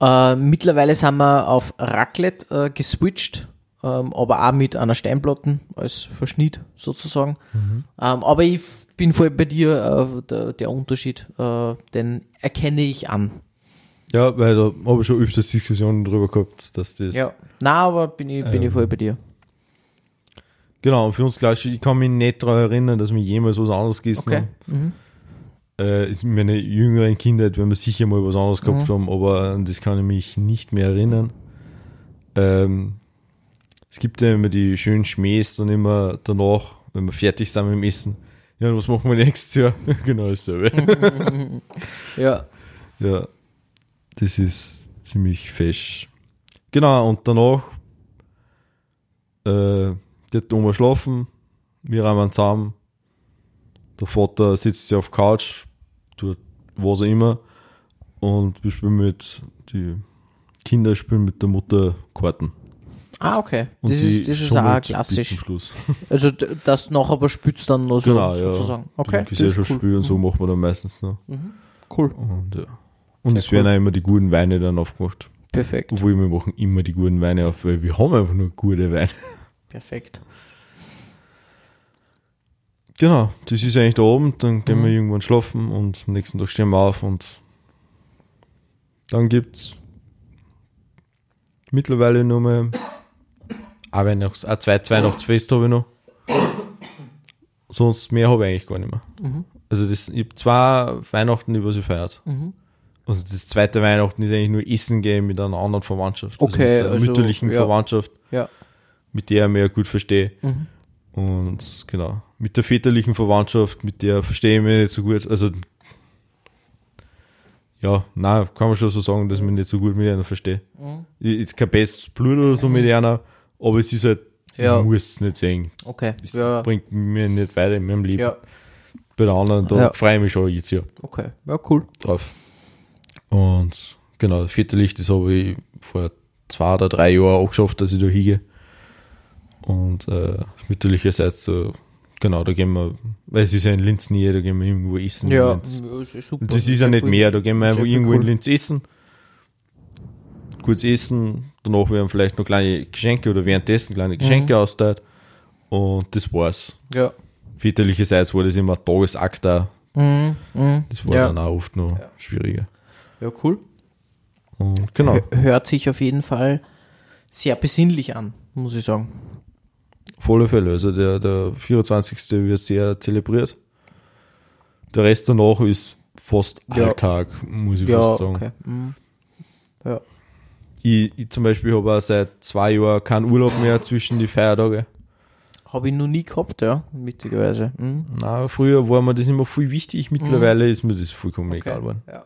Äh, mittlerweile sind wir auf Raclette äh, geswitcht, ähm, aber auch mit einer Steinplatte als Verschnitt sozusagen. Ähm, aber ich bin voll bei dir, äh, der, der Unterschied, äh, den erkenne ich an. Ja, weil da habe ich schon öfters Diskussionen drüber gehabt, dass das. Ja. Na, aber bin ich, bin ich Ähm, voll bei dir. Genau, und für uns gleich, ich kann mich nicht daran erinnern, dass wir jemals was anderes gegessen Okay. haben. Mhm. Äh, ist in meiner jüngeren Kindheit, wenn wir sicher mal was anderes gehabt Mhm. haben, aber an das kann ich mich nicht mehr erinnern. Ähm, es gibt ja immer die schönen Schmähs dann immer danach, wenn wir fertig sind mit dem Essen. Ja, und was machen wir nächstes Jahr? genau dasselbe. Ja. Ja, das ist ziemlich fesch. Genau, und danach äh, der Oma schlafen, wir haben zusammen. Der Vater sitzt sich auf der Couch, tut was auch immer. Und wir spielen mit, die Kinder spielen mit der Mutter Karten. Ah, okay. Und Das sie ist, das ist auch klassisch. Also das noch aber spützt dann noch so Genau, ja. sozusagen. Okay, Die Gesellschaftsspiel cool. und so machen wir dann meistens noch. Cool, Und, ja. und es cool. werden auch immer die guten Weine dann aufgemacht. perfekt, Obwohl wir machen immer die guten Weine auf, weil wir haben einfach nur gute Weine. perfekt. Genau, das ist eigentlich der Abend, dann gehen Mhm. wir irgendwann schlafen und am nächsten Tag stehen wir auf und dann gibt's mittlerweile nur mal ein, Weihnachts-, ein zweites Weihnachtsfest habe ich noch. Sonst mehr habe ich eigentlich gar nicht mehr. Mhm. Also das, ich habe zwei Weihnachten über sie feiert. Mhm. Also das zweite Weihnachten ist eigentlich nur Essen gehen mit einer anderen Verwandtschaft. Okay, also mit der also, mütterlichen ja. Verwandtschaft, Ja. Mit der ich mich ja gut verstehe. Mhm. Und genau, mit der väterlichen Verwandtschaft, mit der verstehe ich mich nicht so gut. Also, ja, na kann man schon so sagen, dass ich mich nicht so gut mit einer verstehe. Mhm. Ist kein bestes Blut oder so mit einer, aber es ist halt, Ja. muss es nicht sehen. Okay. Das Ja. bringt mir nicht weiter in meinem Leben. ja. Bei der anderen, da Ja. freue ich mich schon jetzt hier Okay. Ja, cool. drauf. Und genau, väterlich, das habe ich vor zwei oder drei Jahren auch geschafft, dass ich da hingehe. Und äh, mütterlicherseits so, genau, da gehen wir, weil es ist ja in Linz Nähe, da gehen wir irgendwo essen. Ja, das ist super. Das ist ja nicht mehr, da gehen wir einfach irgendwo cool. in Linz essen. Kurz essen, danach werden vielleicht noch kleine Geschenke oder währenddessen kleine Geschenke Mhm. austeilt. Und das war's. Ja. Väterlicherseits war das immer ein Tagesakt da. Mhm. Mhm. Das war ja. dann auch oft noch schwieriger. ja, cool. Und genau. Hö- Hört sich auf jeden Fall sehr besinnlich an, muss ich sagen. Auf alle Fälle. Also der, der 24. wird sehr zelebriert. Der Rest danach ist fast Ja. Alltag, muss ich Ja, fast sagen. okay. Mhm. Ja. Ich, ich zum Beispiel habe auch seit zwei Jahren keinen Urlaub mehr zwischen die Feiertage. Habe ich noch nie gehabt, ja, witzigerweise. Mhm. Na, früher war mir das immer viel wichtig, mittlerweile ist mir das vollkommen egal geworden. Ja,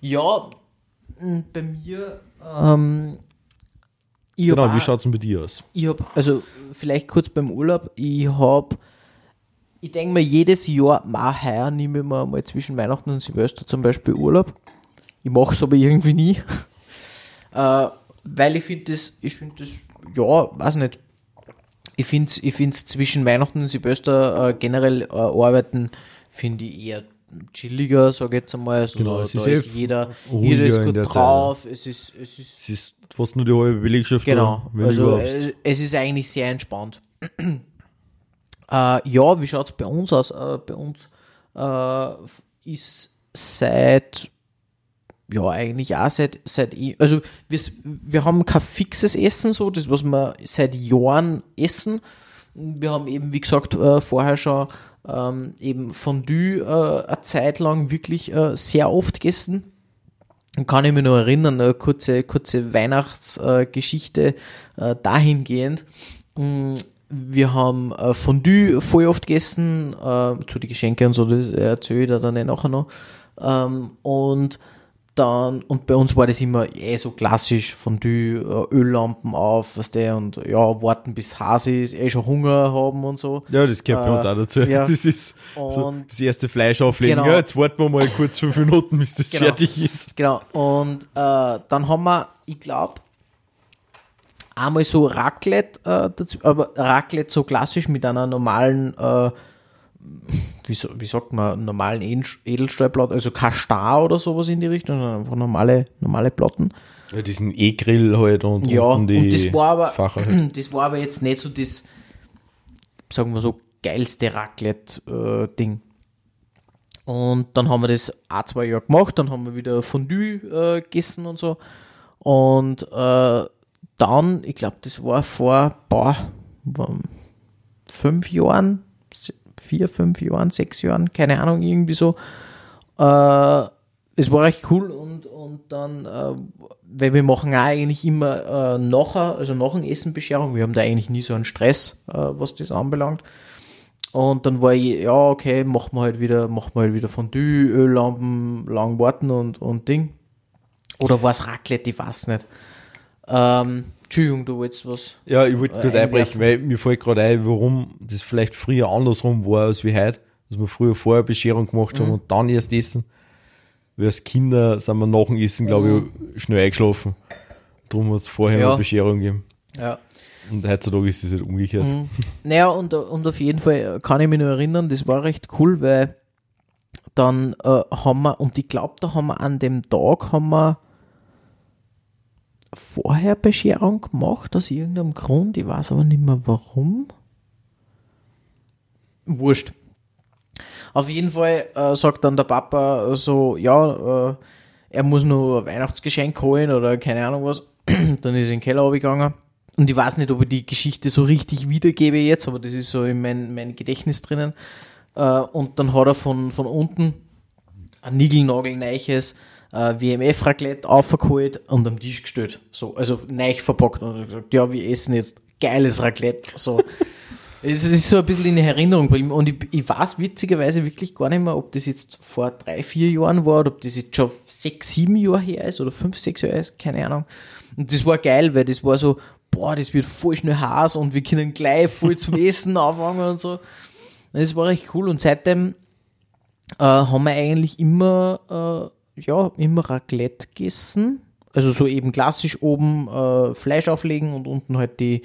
ja bei mir, ähm, Genau, hab wie auch- schaut es denn bei dir aus? Ich habe, also vielleicht kurz beim Urlaub, ich habe, ich denke mir jedes Jahr, mal heuer nehme ich mir mal zwischen Weihnachten und Silvester zum Beispiel Urlaub. Ich mache es aber irgendwie nie. äh, weil ich finde das, ich finde das, ja, weiß nicht. Ich finde es ich find's zwischen Weihnachten und Silvester äh, generell äh, arbeiten, finde ich eher chilliger, sage ich jetzt einmal. Also Genau, da, es da ist ist eh jeder, jeder ist gut Zeit, drauf, es ist, es ist Es ist fast nur die halbe Belegschaft Genau, da, also äh, es ist eigentlich sehr entspannt. äh, ja, wie schaut es bei uns aus? Äh, bei uns äh, ist seit, ja eigentlich auch seit, seit eh- also wir, wir haben kein fixes Essen so, das was wir seit Jahren essen. Wir haben eben, wie gesagt, äh, vorher schon ähm, eben Fondue äh, eine Zeit lang wirklich äh, sehr oft gegessen. Und kann ich mich noch erinnern, eine kurze, kurze Weihnachtsgeschichte äh, dahingehend. Mm, Wir haben äh, Fondue voll oft gegessen, äh, zu die Geschenke und so, das erzähle ich da dann eh nachher noch. Ähm, und dann, und bei uns war das immer eh so klassisch, Fondue, äh, Öllampen auf, was der und ja, warten bis Hase ist, eh schon Hunger haben und so. Ja, das gehört bei Äh, uns auch dazu. ja. Das ist so Und- das erste Fleisch auflegen. Genau. Ja, jetzt warten wir mal kurz fünf Minuten, bis das Genau. fertig ist. Genau, und äh, dann haben wir, ich glaube, einmal so Raclette äh, dazu, aber Raclette so klassisch mit einer normalen, äh, wie, wie sagt man, normalen Edel- Edelstahlplatten, also kein Star oder sowas in die Richtung, sondern einfach normale, normale Platten. Ja, diesen E-Grill halt und, Ja, und die und das war aber, Facher halt. das war aber jetzt nicht so das, sagen wir so, geilste Raclette-Ding. und dann haben wir das ein, zwei Jahre gemacht, dann haben wir wieder Fondue äh, gegessen und so. Und äh, dann, ich glaube, das war vor, boah, fünf Jahren, vier, fünf Jahren, sechs Jahren, keine Ahnung, irgendwie so. Äh, es war echt cool und, und dann, äh, weil wir machen auch eigentlich immer äh, nachher, also nach dem Essen Bescherung, wir haben da eigentlich nie so einen Stress, äh, was das anbelangt. Und dann war ich, ja, okay, machen wir halt wieder, machen wir halt wieder Fondue, Öllampen, lang warten und, und Ding. Oder war es Raclette, ich weiß nicht. Ähm, Entschuldigung, du wolltest was. Ja, ich wollte Äh, gerade einbrechen, weil mir fällt gerade ein, warum das vielleicht früher andersrum war als wie heute. Dass wir früher vorher Bescherung gemacht Mhm. haben und dann erst essen. Weil als Kinder sind wir nach dem Essen, glaube ich, schnell eingeschlafen. Darum muss es vorher Mhm. Ja. noch Bescherung geben. Ja. Und heutzutage ist es halt umgekehrt. Mhm. Naja, und, und auf jeden Fall kann ich mich nur erinnern, das war recht cool, weil dann äh, haben wir, und ich glaube, da haben wir an dem Tag haben wir vorher Bescherung gemacht, aus irgendeinem Grund, ich weiß aber nicht mehr warum. Wurscht. Auf jeden Fall äh, sagt dann der Papa so, ja, äh, er muss nur ein Weihnachtsgeschenk holen oder keine Ahnung was. dann ist er in den Keller gegangen. Und ich weiß nicht, ob ich die Geschichte so richtig wiedergebe jetzt, aber das ist so in mein, mein Gedächtnis drinnen. Äh, und dann hat er von, von unten ein Nigelnagelneiches äh, WMF-Raclette aufgeholt und am Tisch gestellt. So, also neu verpackt und gesagt, ja, wir essen jetzt geiles Raclette. So. Es ist so ein bisschen in Erinnerung geblieben und ich, ich weiß witzigerweise wirklich gar nicht mehr, ob das jetzt vor drei, vier Jahren war oder ob das jetzt schon sechs, sieben Jahre her ist oder fünf, sechs Jahre ist, keine Ahnung. Und das war geil, weil das war so, boah, das wird voll schnell heiß und wir können gleich voll zum Essen anfangen und so. Das war echt cool und seitdem äh, haben wir eigentlich immer, äh, ja, immer Raclette gegessen. Also so eben klassisch oben äh, Fleisch auflegen und unten halt die,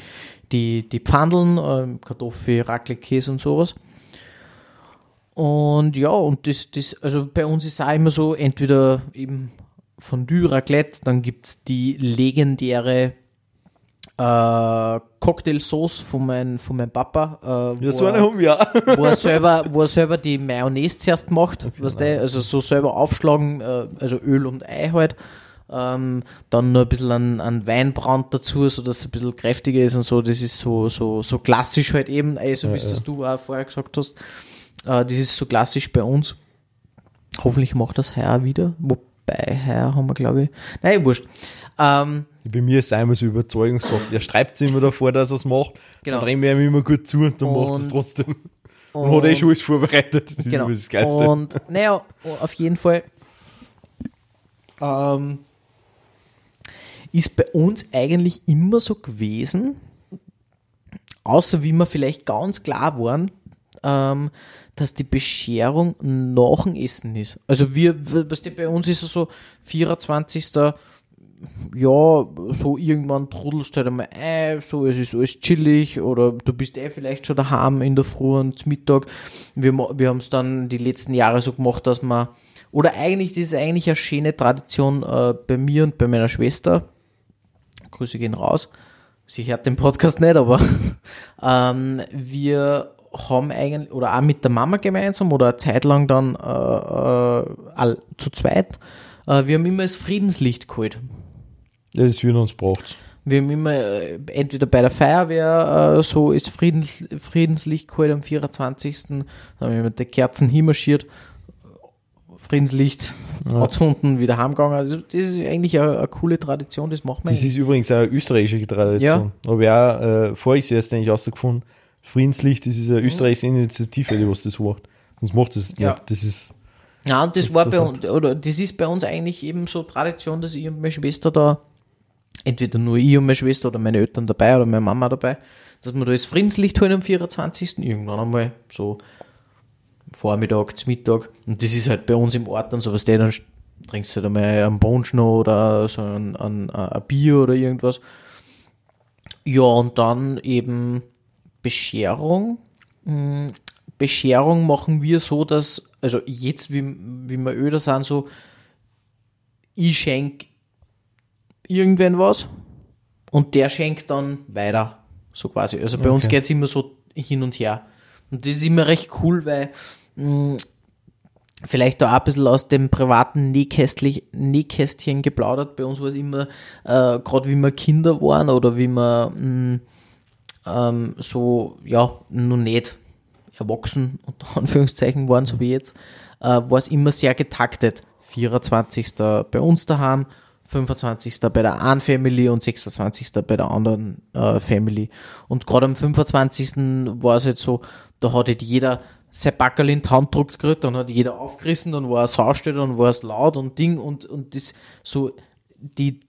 die, die Pfandeln, äh, Kartoffel, Raclette, Käse und sowas. Und ja, und das, das, also bei uns ist auch immer so, entweder eben Fondue, Raclette, dann gibt es die legendäre äh, Cocktailsauce von, mein, von meinem Papa. Äh, Ja, so eine haben wir ja. wo er selber, wo er selber die Mayonnaise zuerst macht, weißt du, also so selber aufschlagen, äh, also Öl und Ei halt. Ähm, dann nur ein bisschen an, an Weinbrand dazu, so dass es ein bisschen kräftiger ist und so. Das ist so, so, so klassisch halt eben, also wie es das du auch vorher gesagt hast. Äh, das ist so klassisch bei uns. Hoffentlich macht das heuer wieder. Wobei, heuer haben wir, glaube ich. Nein, wurscht. Ähm, Bei mir ist es einmal so Überzeugung, sagt, er schreibt es immer davor, dass er es macht. Genau. Dann drehen wir ihm immer gut zu und dann macht er es Und- trotzdem. Und hat eh schon alles vorbereitet. Das Genau. ist das Geilste. Und naja, auf jeden Fall ähm, ist bei uns eigentlich immer so gewesen, außer wie wir vielleicht ganz klar waren, ähm, dass die Bescherung nach dem Essen ist. Also wir, du, bei uns ist es so 24 ja, so irgendwann trudelst du halt einmal ein, so, es ist alles chillig oder du bist eh vielleicht schon daheim in der Früh und Mittag. Wir, wir haben es dann die letzten Jahre so gemacht, dass man, oder eigentlich, das ist eigentlich eine schöne Tradition äh, bei mir und bei meiner Schwester. Grüße gehen raus. Sie hört den Podcast nicht, aber ähm, wir haben eigentlich, oder auch mit der Mama gemeinsam oder eine Zeit lang dann äh, äh, zu zweit, äh, wir haben immer das Friedenslicht geholt. Ja, das wird uns braucht. Wir haben immer äh, entweder bei der Feuerwehr äh, so ist Friedens, Friedenslicht geholt am 24. Dann haben wir mit den Kerzen hinmarschiert. Friedenslicht, Ja. anzünden, wieder heimgegangen. Also das ist eigentlich eine, eine coole Tradition, das macht man. Das ist übrigens eine österreichische Tradition. Habe ich auch äh, voriges Jahr erst eigentlich rausgefunden. Friedenslicht, das ist eine österreichische Initiative, die was das macht. Sonst macht es Ja. nicht. Das ist, Ja, und das Das war bei uns, oder das ist bei uns eigentlich eben so Tradition, dass ich und meine Schwester da, entweder nur ich und meine Schwester oder meine Eltern dabei oder meine Mama dabei, dass wir da das Friedenslicht holen am 24. Irgendwann einmal so Vormittag, zum Mittag. Und das ist halt bei uns im Ort dann so, was dann trinkst du halt einmal einen Punsch noch oder so ein, ein, ein Bier oder irgendwas. Ja, und dann eben Bescherung. Mm, Bescherung machen wir so, dass, also jetzt, wie, wie wir öder sind, so, ich schenke irgendwen was und der schenkt dann weiter, so quasi. Also bei uns Okay. geht es immer so hin und her. Und das ist immer recht cool, weil mh, vielleicht da auch ein bisschen aus dem privaten Nähkästchen geplaudert. Bei uns war es immer, äh, gerade wie wir Kinder waren oder wie wir mh, ähm, so, ja, noch nicht erwachsen, unter Anführungszeichen waren, so wie jetzt, äh, war es immer sehr getaktet. 24. bei uns daheim, 25. bei der einen Family und 26. bei der anderen äh, Family. Und gerade am 25. war es jetzt so, da hat halt jeder sein Backerl in die Hand gedrückt gekriegt, dann hat jeder aufgerissen, dann war es saustill, dann war es laut und Ding und, und das so, die,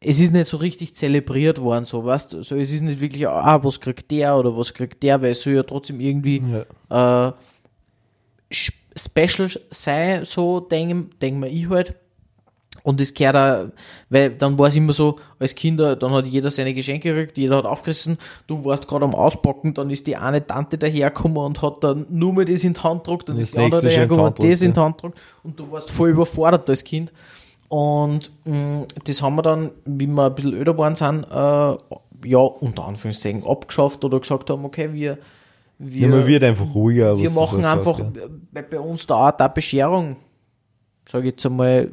es ist nicht so richtig zelebriert worden, so, weißt so, es ist nicht wirklich, ah, was kriegt der oder was kriegt der, weil es soll ja trotzdem irgendwie äh, sp- special sein, so denke denk mir ich halt. Und das gehört auch, weil dann war es immer so, als Kinder, dann hat jeder seine Geschenke gekriegt, jeder hat aufgerissen, du warst gerade am Auspacken, dann ist die eine Tante dahergekommen und hat dann nur mal das in die Hand gedruckt, dann Das ist die andere dahergekommen und das gedruckt, in die Hand gedruckt und du warst voll überfordert als Kind. Und mh, das haben wir dann, wie wir ein bisschen öder geworden sind, äh, ja, unter Anführungszeichen abgeschafft oder gesagt haben, okay, wir, wir, Ja, man wird einfach ruhiger. wir machen einfach ausgeht. bei, bei uns da auch da Bescherung, sage ich jetzt einmal,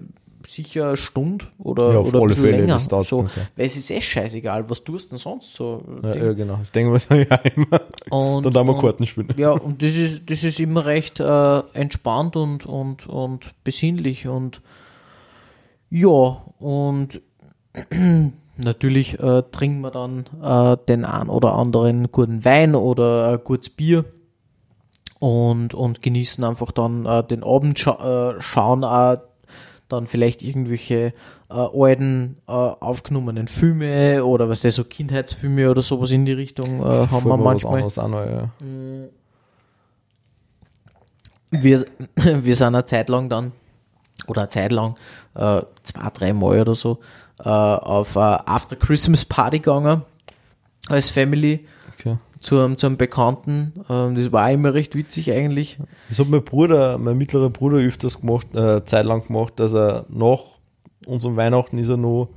sicher eine Stunde oder, Ja, oder ein bisschen Fälle, länger. So, weil es ist eh scheißegal, was tust du denn sonst so? Ja, ja, genau. Das denken wir so ja immer. Und, Dann da wir und- Karten spielen. ja, und das ist, das ist immer recht äh, entspannt und, und, und besinnlich und ja, und natürlich äh, trinken wir dann äh, den einen oder anderen guten Wein oder ein gutes Bier und, und genießen einfach dann äh, den Abend, scha äh, schauen auch dann vielleicht irgendwelche äh, alten äh, aufgenommenen Filme oder was das so Kindheitsfilme oder sowas in die Richtung äh, haben wir was manchmal. auch noch, ja. wir, wir sind eine Zeit lang dann, oder eine Zeit lang, äh, zwei, drei Mal oder so, äh, auf eine After Christmas Party gegangen, als Family. Zu einem, zu einem Bekannten. Ähm, das war immer recht witzig eigentlich. Das hat mein Bruder, mein mittlerer Bruder öfters gemacht, äh, Zeit lang gemacht, dass er nach unserem Weihnachten ist er noch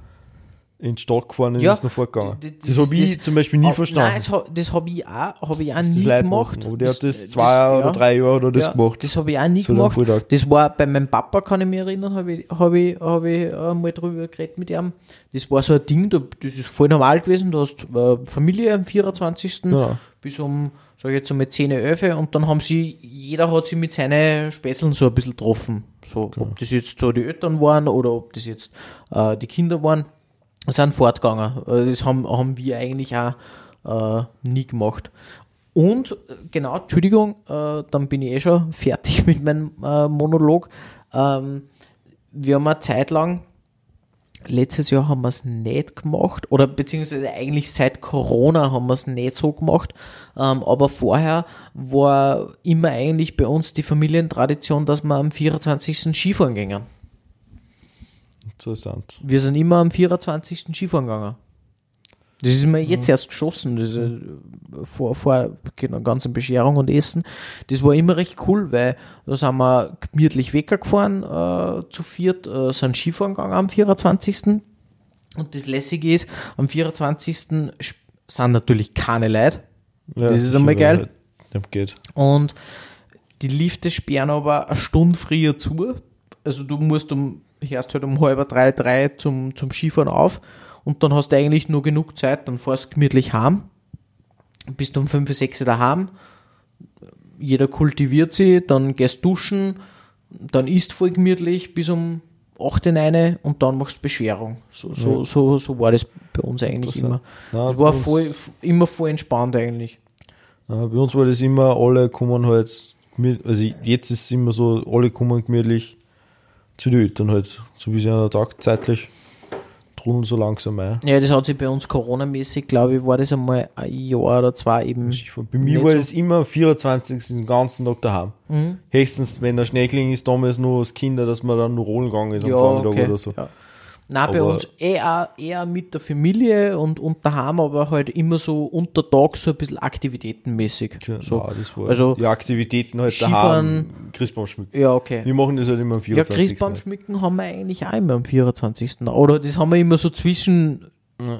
in die Stadt gefahren und Ja, ist noch fortgegangen. d- Das, das- habe ich das- zum Beispiel nie Auf- verstanden. Nein, das, ha- das habe ich auch, hab ich auch das nie gemacht. machen. Aber der hat das zwei ja. oder drei Jahre oder das ja, gemacht. Das habe ich auch nie Das er gemacht. Das war bei meinem Papa, kann ich mich erinnern, habe ich, hab ich, hab ich äh, mal drüber geredet mit ihm. Das war so ein Ding, da, das ist voll normal gewesen. Du hast äh, Familie am 24. Ja. bis um, sag ich jetzt um 10, 11 und dann haben sie, jeder hat sich mit seinen Späßeln so ein bisschen getroffen. So, ob das jetzt so die Eltern waren oder ob das jetzt äh, die Kinder waren, sind fortgegangen. Äh, Das haben, haben wir eigentlich auch äh, nie gemacht. Und genau, Entschuldigung, äh, dann bin ich eh schon fertig mit meinem äh, Monolog. Ähm, wir haben eine Zeit lang, letztes Jahr haben wir es nicht gemacht, oder beziehungsweise eigentlich seit Corona haben wir es nicht so gemacht, ähm, aber vorher war immer eigentlich bei uns die Familientradition, dass wir am 24. Skifahren gingen. Interessant. Wir sind immer am 24. Skifahren gegangen. Das ist mir jetzt erst geschossen, das ist, äh, vor, vor genau, ganzen Bescherung und Essen. Das war immer recht cool, weil da sind wir gemütlich weggefahren, äh, zu viert, äh, sind Skifahren gegangen am 24. Und das Lässige ist, am 24. sp- sind natürlich keine Leute. Ja, Das ist einmal geil. geht. Und die Lifte sperren aber eine Stunde früher zu. Also du musst um, hörst halt um halb drei, drei zum, zum Skifahren auf und dann hast du eigentlich nur genug Zeit, dann fährst du gemütlich heim, bist um fünf, sechs daheim, jeder kultiviert sie, dann gehst duschen, dann isst voll gemütlich bis um 8 in eine und dann machst du Beschwerung. So, so, Ja. so, so war das bei uns eigentlich immer. Bei war voll, immer voll entspannt eigentlich. Ja, bei uns war das immer, alle kommen halt, also jetzt ist es immer so, alle kommen gemütlich zu den Eltern halt, so wie sie an der Tag zeitlich trudeln so langsam ein. Ja, das hat sich bei uns Corona-mäßig, glaube ich, war das einmal ein Jahr oder zwei eben. Bei mir war so. es immer 24. den ganzen Tag daheim. Mhm. Höchstens, wenn der Schneekling ist, damals nur als Kinder, dass man dann nur rollen gegangen ist am Vormittag oder so. Ja. Bei Aber- uns eher, eher mit der Familie und, und daheim, aber halt immer so untertags so ein bisschen aktivitätenmäßig. So. Ja, das war also, ja, Aktivitäten halt Skifahren- daheim, Christbaum schmücken. ja, okay. Wir machen das halt immer am Ja, 24. Christbaum schmücken haben wir eigentlich auch immer am 24. Oder das haben wir immer so zwischen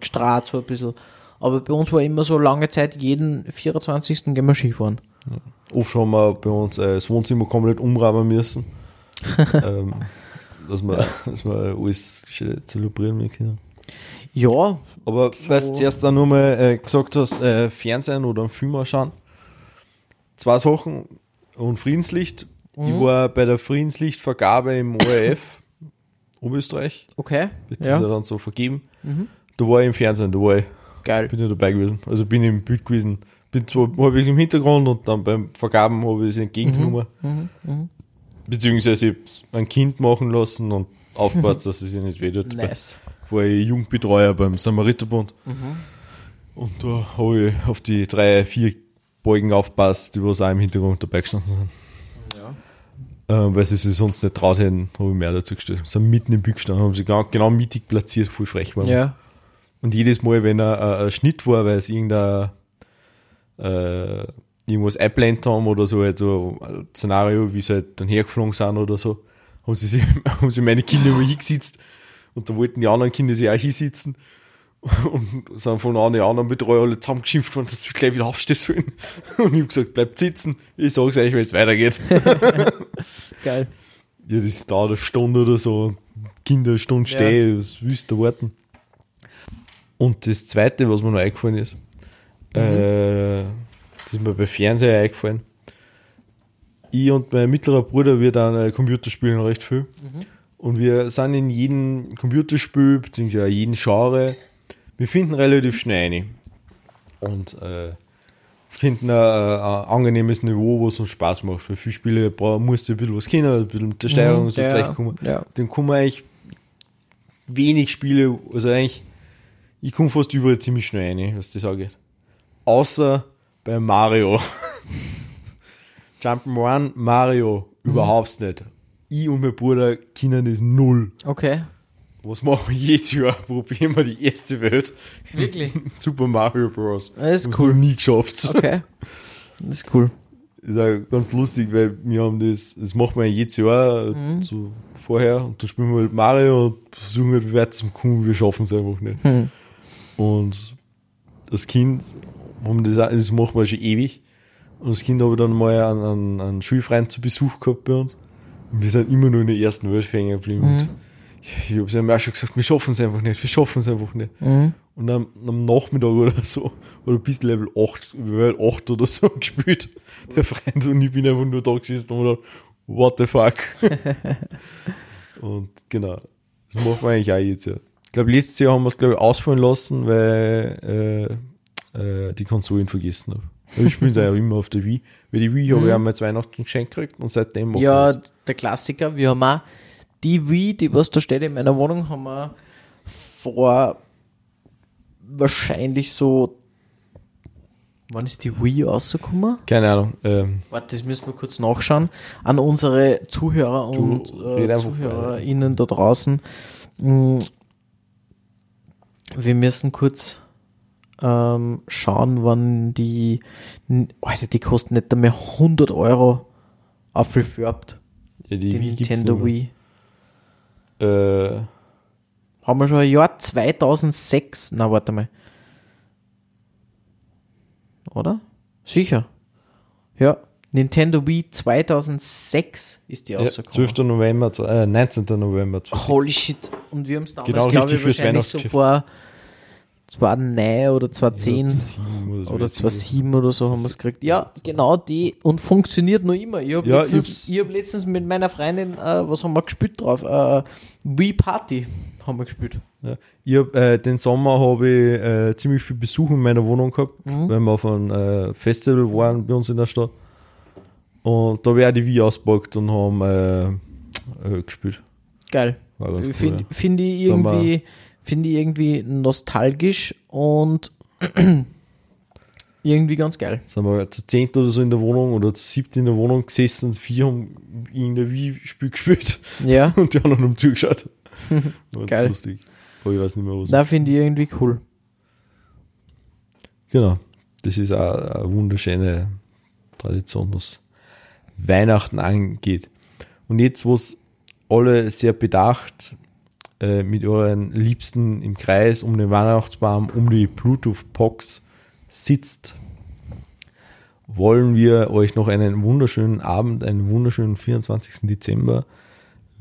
gestrahlt, so ein bisschen. Aber bei uns war immer so lange Zeit, jeden 24. gehen wir Skifahren. Oft haben wir bei uns äh, das Wohnzimmer komplett umräumen müssen. ähm, dass, wir, dass wir alles zelebrieren können. Ja, Aber weißt du, zuerst dann nochmal äh, gesagt hast, äh, Fernsehen oder einen Film anschauen. Zwei Sachen und Friedenslicht. Mhm. Ich war bei der Friedenslichtvergabe im ORF, Oberösterreich. okay. Wird ja dann so vergeben. Da war ich im Fernsehen, da war ich, geil. bin ich dabei gewesen. Also bin ich im Bild gewesen. Bin zwar habe ich im Hintergrund und dann beim Vergaben habe ich es entgegengenommen. Beziehungsweise ein Kind machen lassen und aufgepasst, dass es sich nicht wehtut. Nice. war ich Jugendbetreuer beim Samariterbund. Und da habe ich auf die drei, vier Beugen aufpasst, die was auch im Hintergrund dabei gestanden sind. Ähm, weil sie sich sonst nicht traut hätten, habe ich mehr dazu gestellt. Sie sind mitten im Bild gestanden, haben sie genau, genau mittig platziert, voll frech waren. Ja. Und jedes Mal, wenn er äh, ein Schnitt war, weil es irgendein äh, irgendwas einblendet haben oder so, halt so ein Szenario, wie sie halt dann hergeflogen sind oder so, haben sie, sich, haben sie meine Kinder immer hingesetzt und da wollten die anderen Kinder sich auch hinsitzen und sind von einem die anderen Betreuer alle zusammengeschimpft worden, dass sie gleich wieder aufstehen sollen. Und ich habe gesagt, bleibt sitzen, ich sag's euch, wenn es weitergeht. Geil. Ja, das dauert eine Stunde oder so. Kinder eine Stunde Ja. stehen, das willst du warten. Und das zweite, was mir noch eingefallen ist, äh, das ist mir bei Fernseher eingefallen. Ich und mein mittlerer Bruder, wir dann äh, Computer spielen recht viel. Und wir sind in jedem Computerspiel, beziehungsweise jeden Genre, wir finden relativ schnell rein. Und äh, finden ein, ein angenehmes Niveau, wo es uns Spaß macht. Für viele Spiele bra- musst du ein bisschen was kennen, ein bisschen mit der Steuerung so ja, zurechtkommen. ja. Dann kommen eigentlich wenig Spiele, also eigentlich, ich komme fast überall ziemlich schnell rein, was das angeht. Außer bei Mario. Jump'n'Run, Mario, überhaupt nicht. Ich und mein Bruder kennen das null. Okay. Was machen wir jedes Jahr? Probieren wir die erste Welt. Wirklich? Super Mario Bros. Das ist cool. noch nie geschafft. Okay. Das ist cool. ist auch ganz lustig, weil wir haben das, das machen wir jedes Jahr äh, so vorher und da spielen wir halt Mario und versuchen halt weit zum kommen, wir schaffen es einfach nicht. Hm. Und das Kind, haben das, auch, das machen wir schon ewig. Und das Kind habe ich dann mal einen, einen, einen Schulfreund zu Besuch gehabt bei uns. Und wir sind immer nur in der ersten Welt hängen geblieben. Und ich, ich habe es auch schon gesagt, wir schaffen es einfach nicht, wir schaffen es einfach nicht. Und am, am Nachmittag oder so, oder bis Level 8, Level 8 oder so gespielt, der Freund und ich bin einfach nur da gesessen und gedacht, what the fuck. und genau, das machen wir eigentlich auch jetzt ja. Ich glaube, letztes Jahr haben wir es, glaube ich, ausfallen lassen, weil äh, äh, die Konsolen vergessen habe. Wir spielen es ja immer auf der Wii. Weil die Wii habe ich einmal zu Weihnachten geschenkt gekriegt und seitdem Ja, das. der Klassiker. Wir haben auch die Wii, die was da steht in meiner Wohnung, haben wir vor wahrscheinlich so. Wann ist die Wii rausgekommen? Keine Ahnung. Ähm, Warte, das müssen wir kurz nachschauen. An unsere Zuhörer und äh, ZuhörerInnen da draußen. Mm, Wir müssen kurz ähm, schauen, wann die. n- Alter, die kosten nicht einmal 100 Euro auf Refurbed. ja, die, Die Wii Nintendo Wii. mehr. Äh, Haben wir schon ein Jahr 2006. Na, warte mal. Oder? Sicher. Ja. Nintendo Wii 2006 ist die Ja, rausgekommen. 12. November, äh, 19. November. 2006. Holy shit. Und wir haben es damals, Genau glaube ich, wahrscheinlich so vor 2009 oder 2010 Ja, 2007 oder so. 2007 oder so haben wir es gekriegt. Ja, genau die. Und funktioniert noch immer. Ich habe Ja, letztens, ich hab letztens mit meiner Freundin, äh, was haben wir gespielt drauf? Äh, Wii Party haben wir gespielt. Ja. Ich hab, äh, den Sommer habe ich äh, ziemlich viel Besuch in meiner Wohnung gehabt, weil wir auf einem äh, Festival waren bei uns in der Stadt. Und da habe ich auch die Wii ausgepackt und haben äh, äh, gespielt. Geil. Cool, Finde ja. find ich irgendwie, finde ich irgendwie nostalgisch und irgendwie ganz geil. Sind wir zu 10. oder so in der Wohnung oder zu 7. in der Wohnung gesessen, vier haben irgendein Wii-Spiel gespielt Ja, und die anderen haben zugeschaut. Geil. lustig. Aber ich weiß nicht mehr, was. Da finde ich irgendwie cool. Genau. Das ist auch eine wunderschöne Tradition, was Weihnachten angeht. Und jetzt, wo es alle sehr bedacht äh, mit euren Liebsten im Kreis um den Weihnachtsbaum, um die Bluetooth-Box sitzt, wollen wir euch noch einen wunderschönen Abend, einen wunderschönen 24. Dezember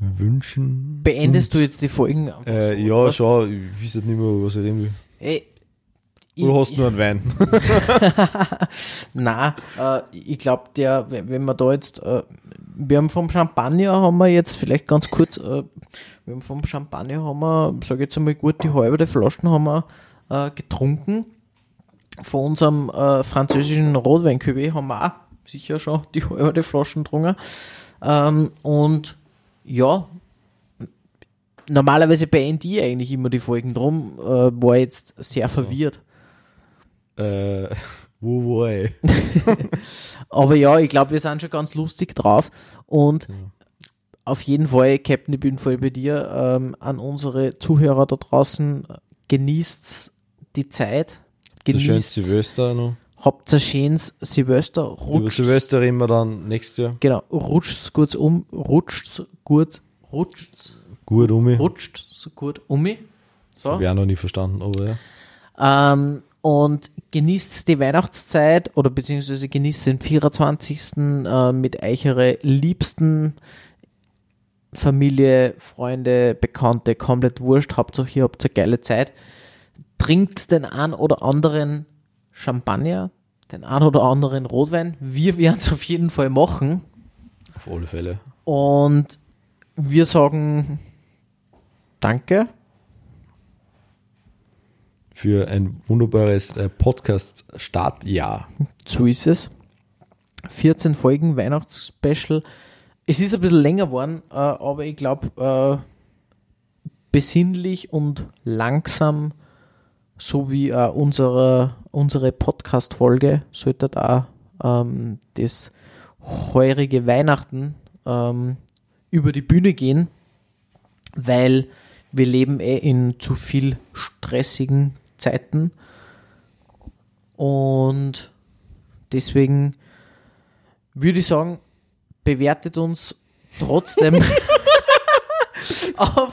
wünschen. Beendest du jetzt die Folgen? Äh, so, ja, oder? schau, ich weiß jetzt nicht mehr, was ich reden will. Ey, Oder ich- hast du nur einen Wein? Na, äh, ich glaube, der, wenn wenn wir da jetzt, äh, wir haben vom Champagner haben wir jetzt vielleicht ganz kurz, äh, wir haben vom Champagner haben wir, sage ich jetzt einmal gut, die halbe Flaschen haben wir äh, getrunken. Von unserem äh, französischen rotwein haben wir auch sicher schon die halbe Flaschen getrunken. Ähm, und ja, normalerweise beende ich eigentlich immer die Folgen drum, äh, war jetzt sehr verwirrt. äh, wo war ich? Aber ja, ich glaube, wir sind schon ganz lustig drauf. Und auf jeden Fall, Captain, ich bin voll bei dir. Ähm, an unsere Zuhörer da draußen, genießt die Zeit. So schön Genießt, Silvester noch. habt ein schönes Silvester. Über Rutscht, Silvester reden wir dann nächstes Jahr. genau, rutscht kurz um, rutscht gut, rutscht, Gut um rutscht so gut um. So. Habe ich auch noch nie verstanden, aber ja. Ähm, und genießt die Weihnachtszeit oder beziehungsweise genießt den 24. Äh, mit eure Liebsten, Familie, Freunde, Bekannte, komplett wurscht. Hauptsache ihr habt eine geile Zeit. Trinkt den ein oder anderen Champagner, den ein oder anderen Rotwein. Wir werden es auf jeden Fall machen. Auf alle Fälle. Und wir sagen Danke. Für ein wunderbares äh, Podcast-Startjahr. So ist es. 14 Folgen Weihnachtsspecial. Es ist ein bisschen länger geworden, äh, aber ich glaube, äh, besinnlich und langsam, so wie äh, unsere, unsere Podcast-Folge, sollte da ähm, das heurige Weihnachten ähm, über die Bühne gehen, weil wir leben eh in zu viel stressigen Zeiten. Und deswegen würde ich sagen, bewertet uns trotzdem auf,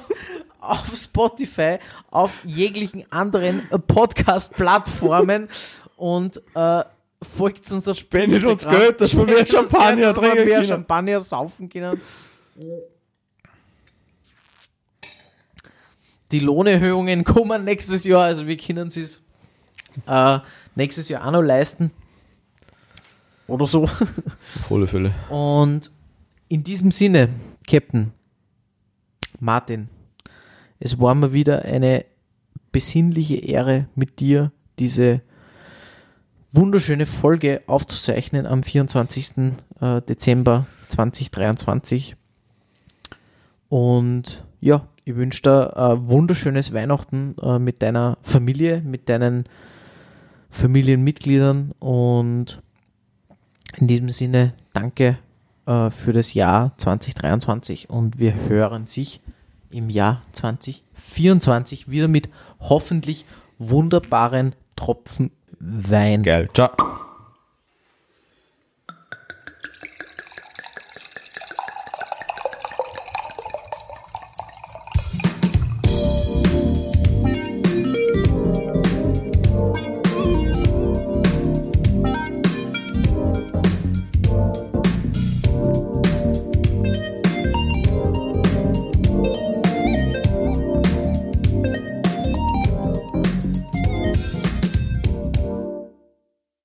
auf Spotify, auf jeglichen anderen Podcast-Plattformen und äh, folgt uns auf Spendet uns. Geld, dass wir mehr Champagner trinken mehr können. Champagner saufen können. Die Lohnerhöhungen kommen nächstes Jahr, also wir können es äh, nächstes Jahr auch noch leisten. Oder so. Auf alle Fälle. Und in diesem Sinne, Captain, Martin, es war mir wieder eine besinnliche Ehre mit dir, diese wunderschöne Folge aufzuzeichnen am 24. äh, Dezember 2023. Und ja, ich wünsche dir ein wunderschönes Weihnachten äh, mit deiner Familie, mit deinen Familienmitgliedern und in diesem Sinne, danke äh, für das Jahr 2023 und wir hören sich im Jahr 2024 wieder mit hoffentlich wunderbaren Tropfen Wein. Geil. Ciao.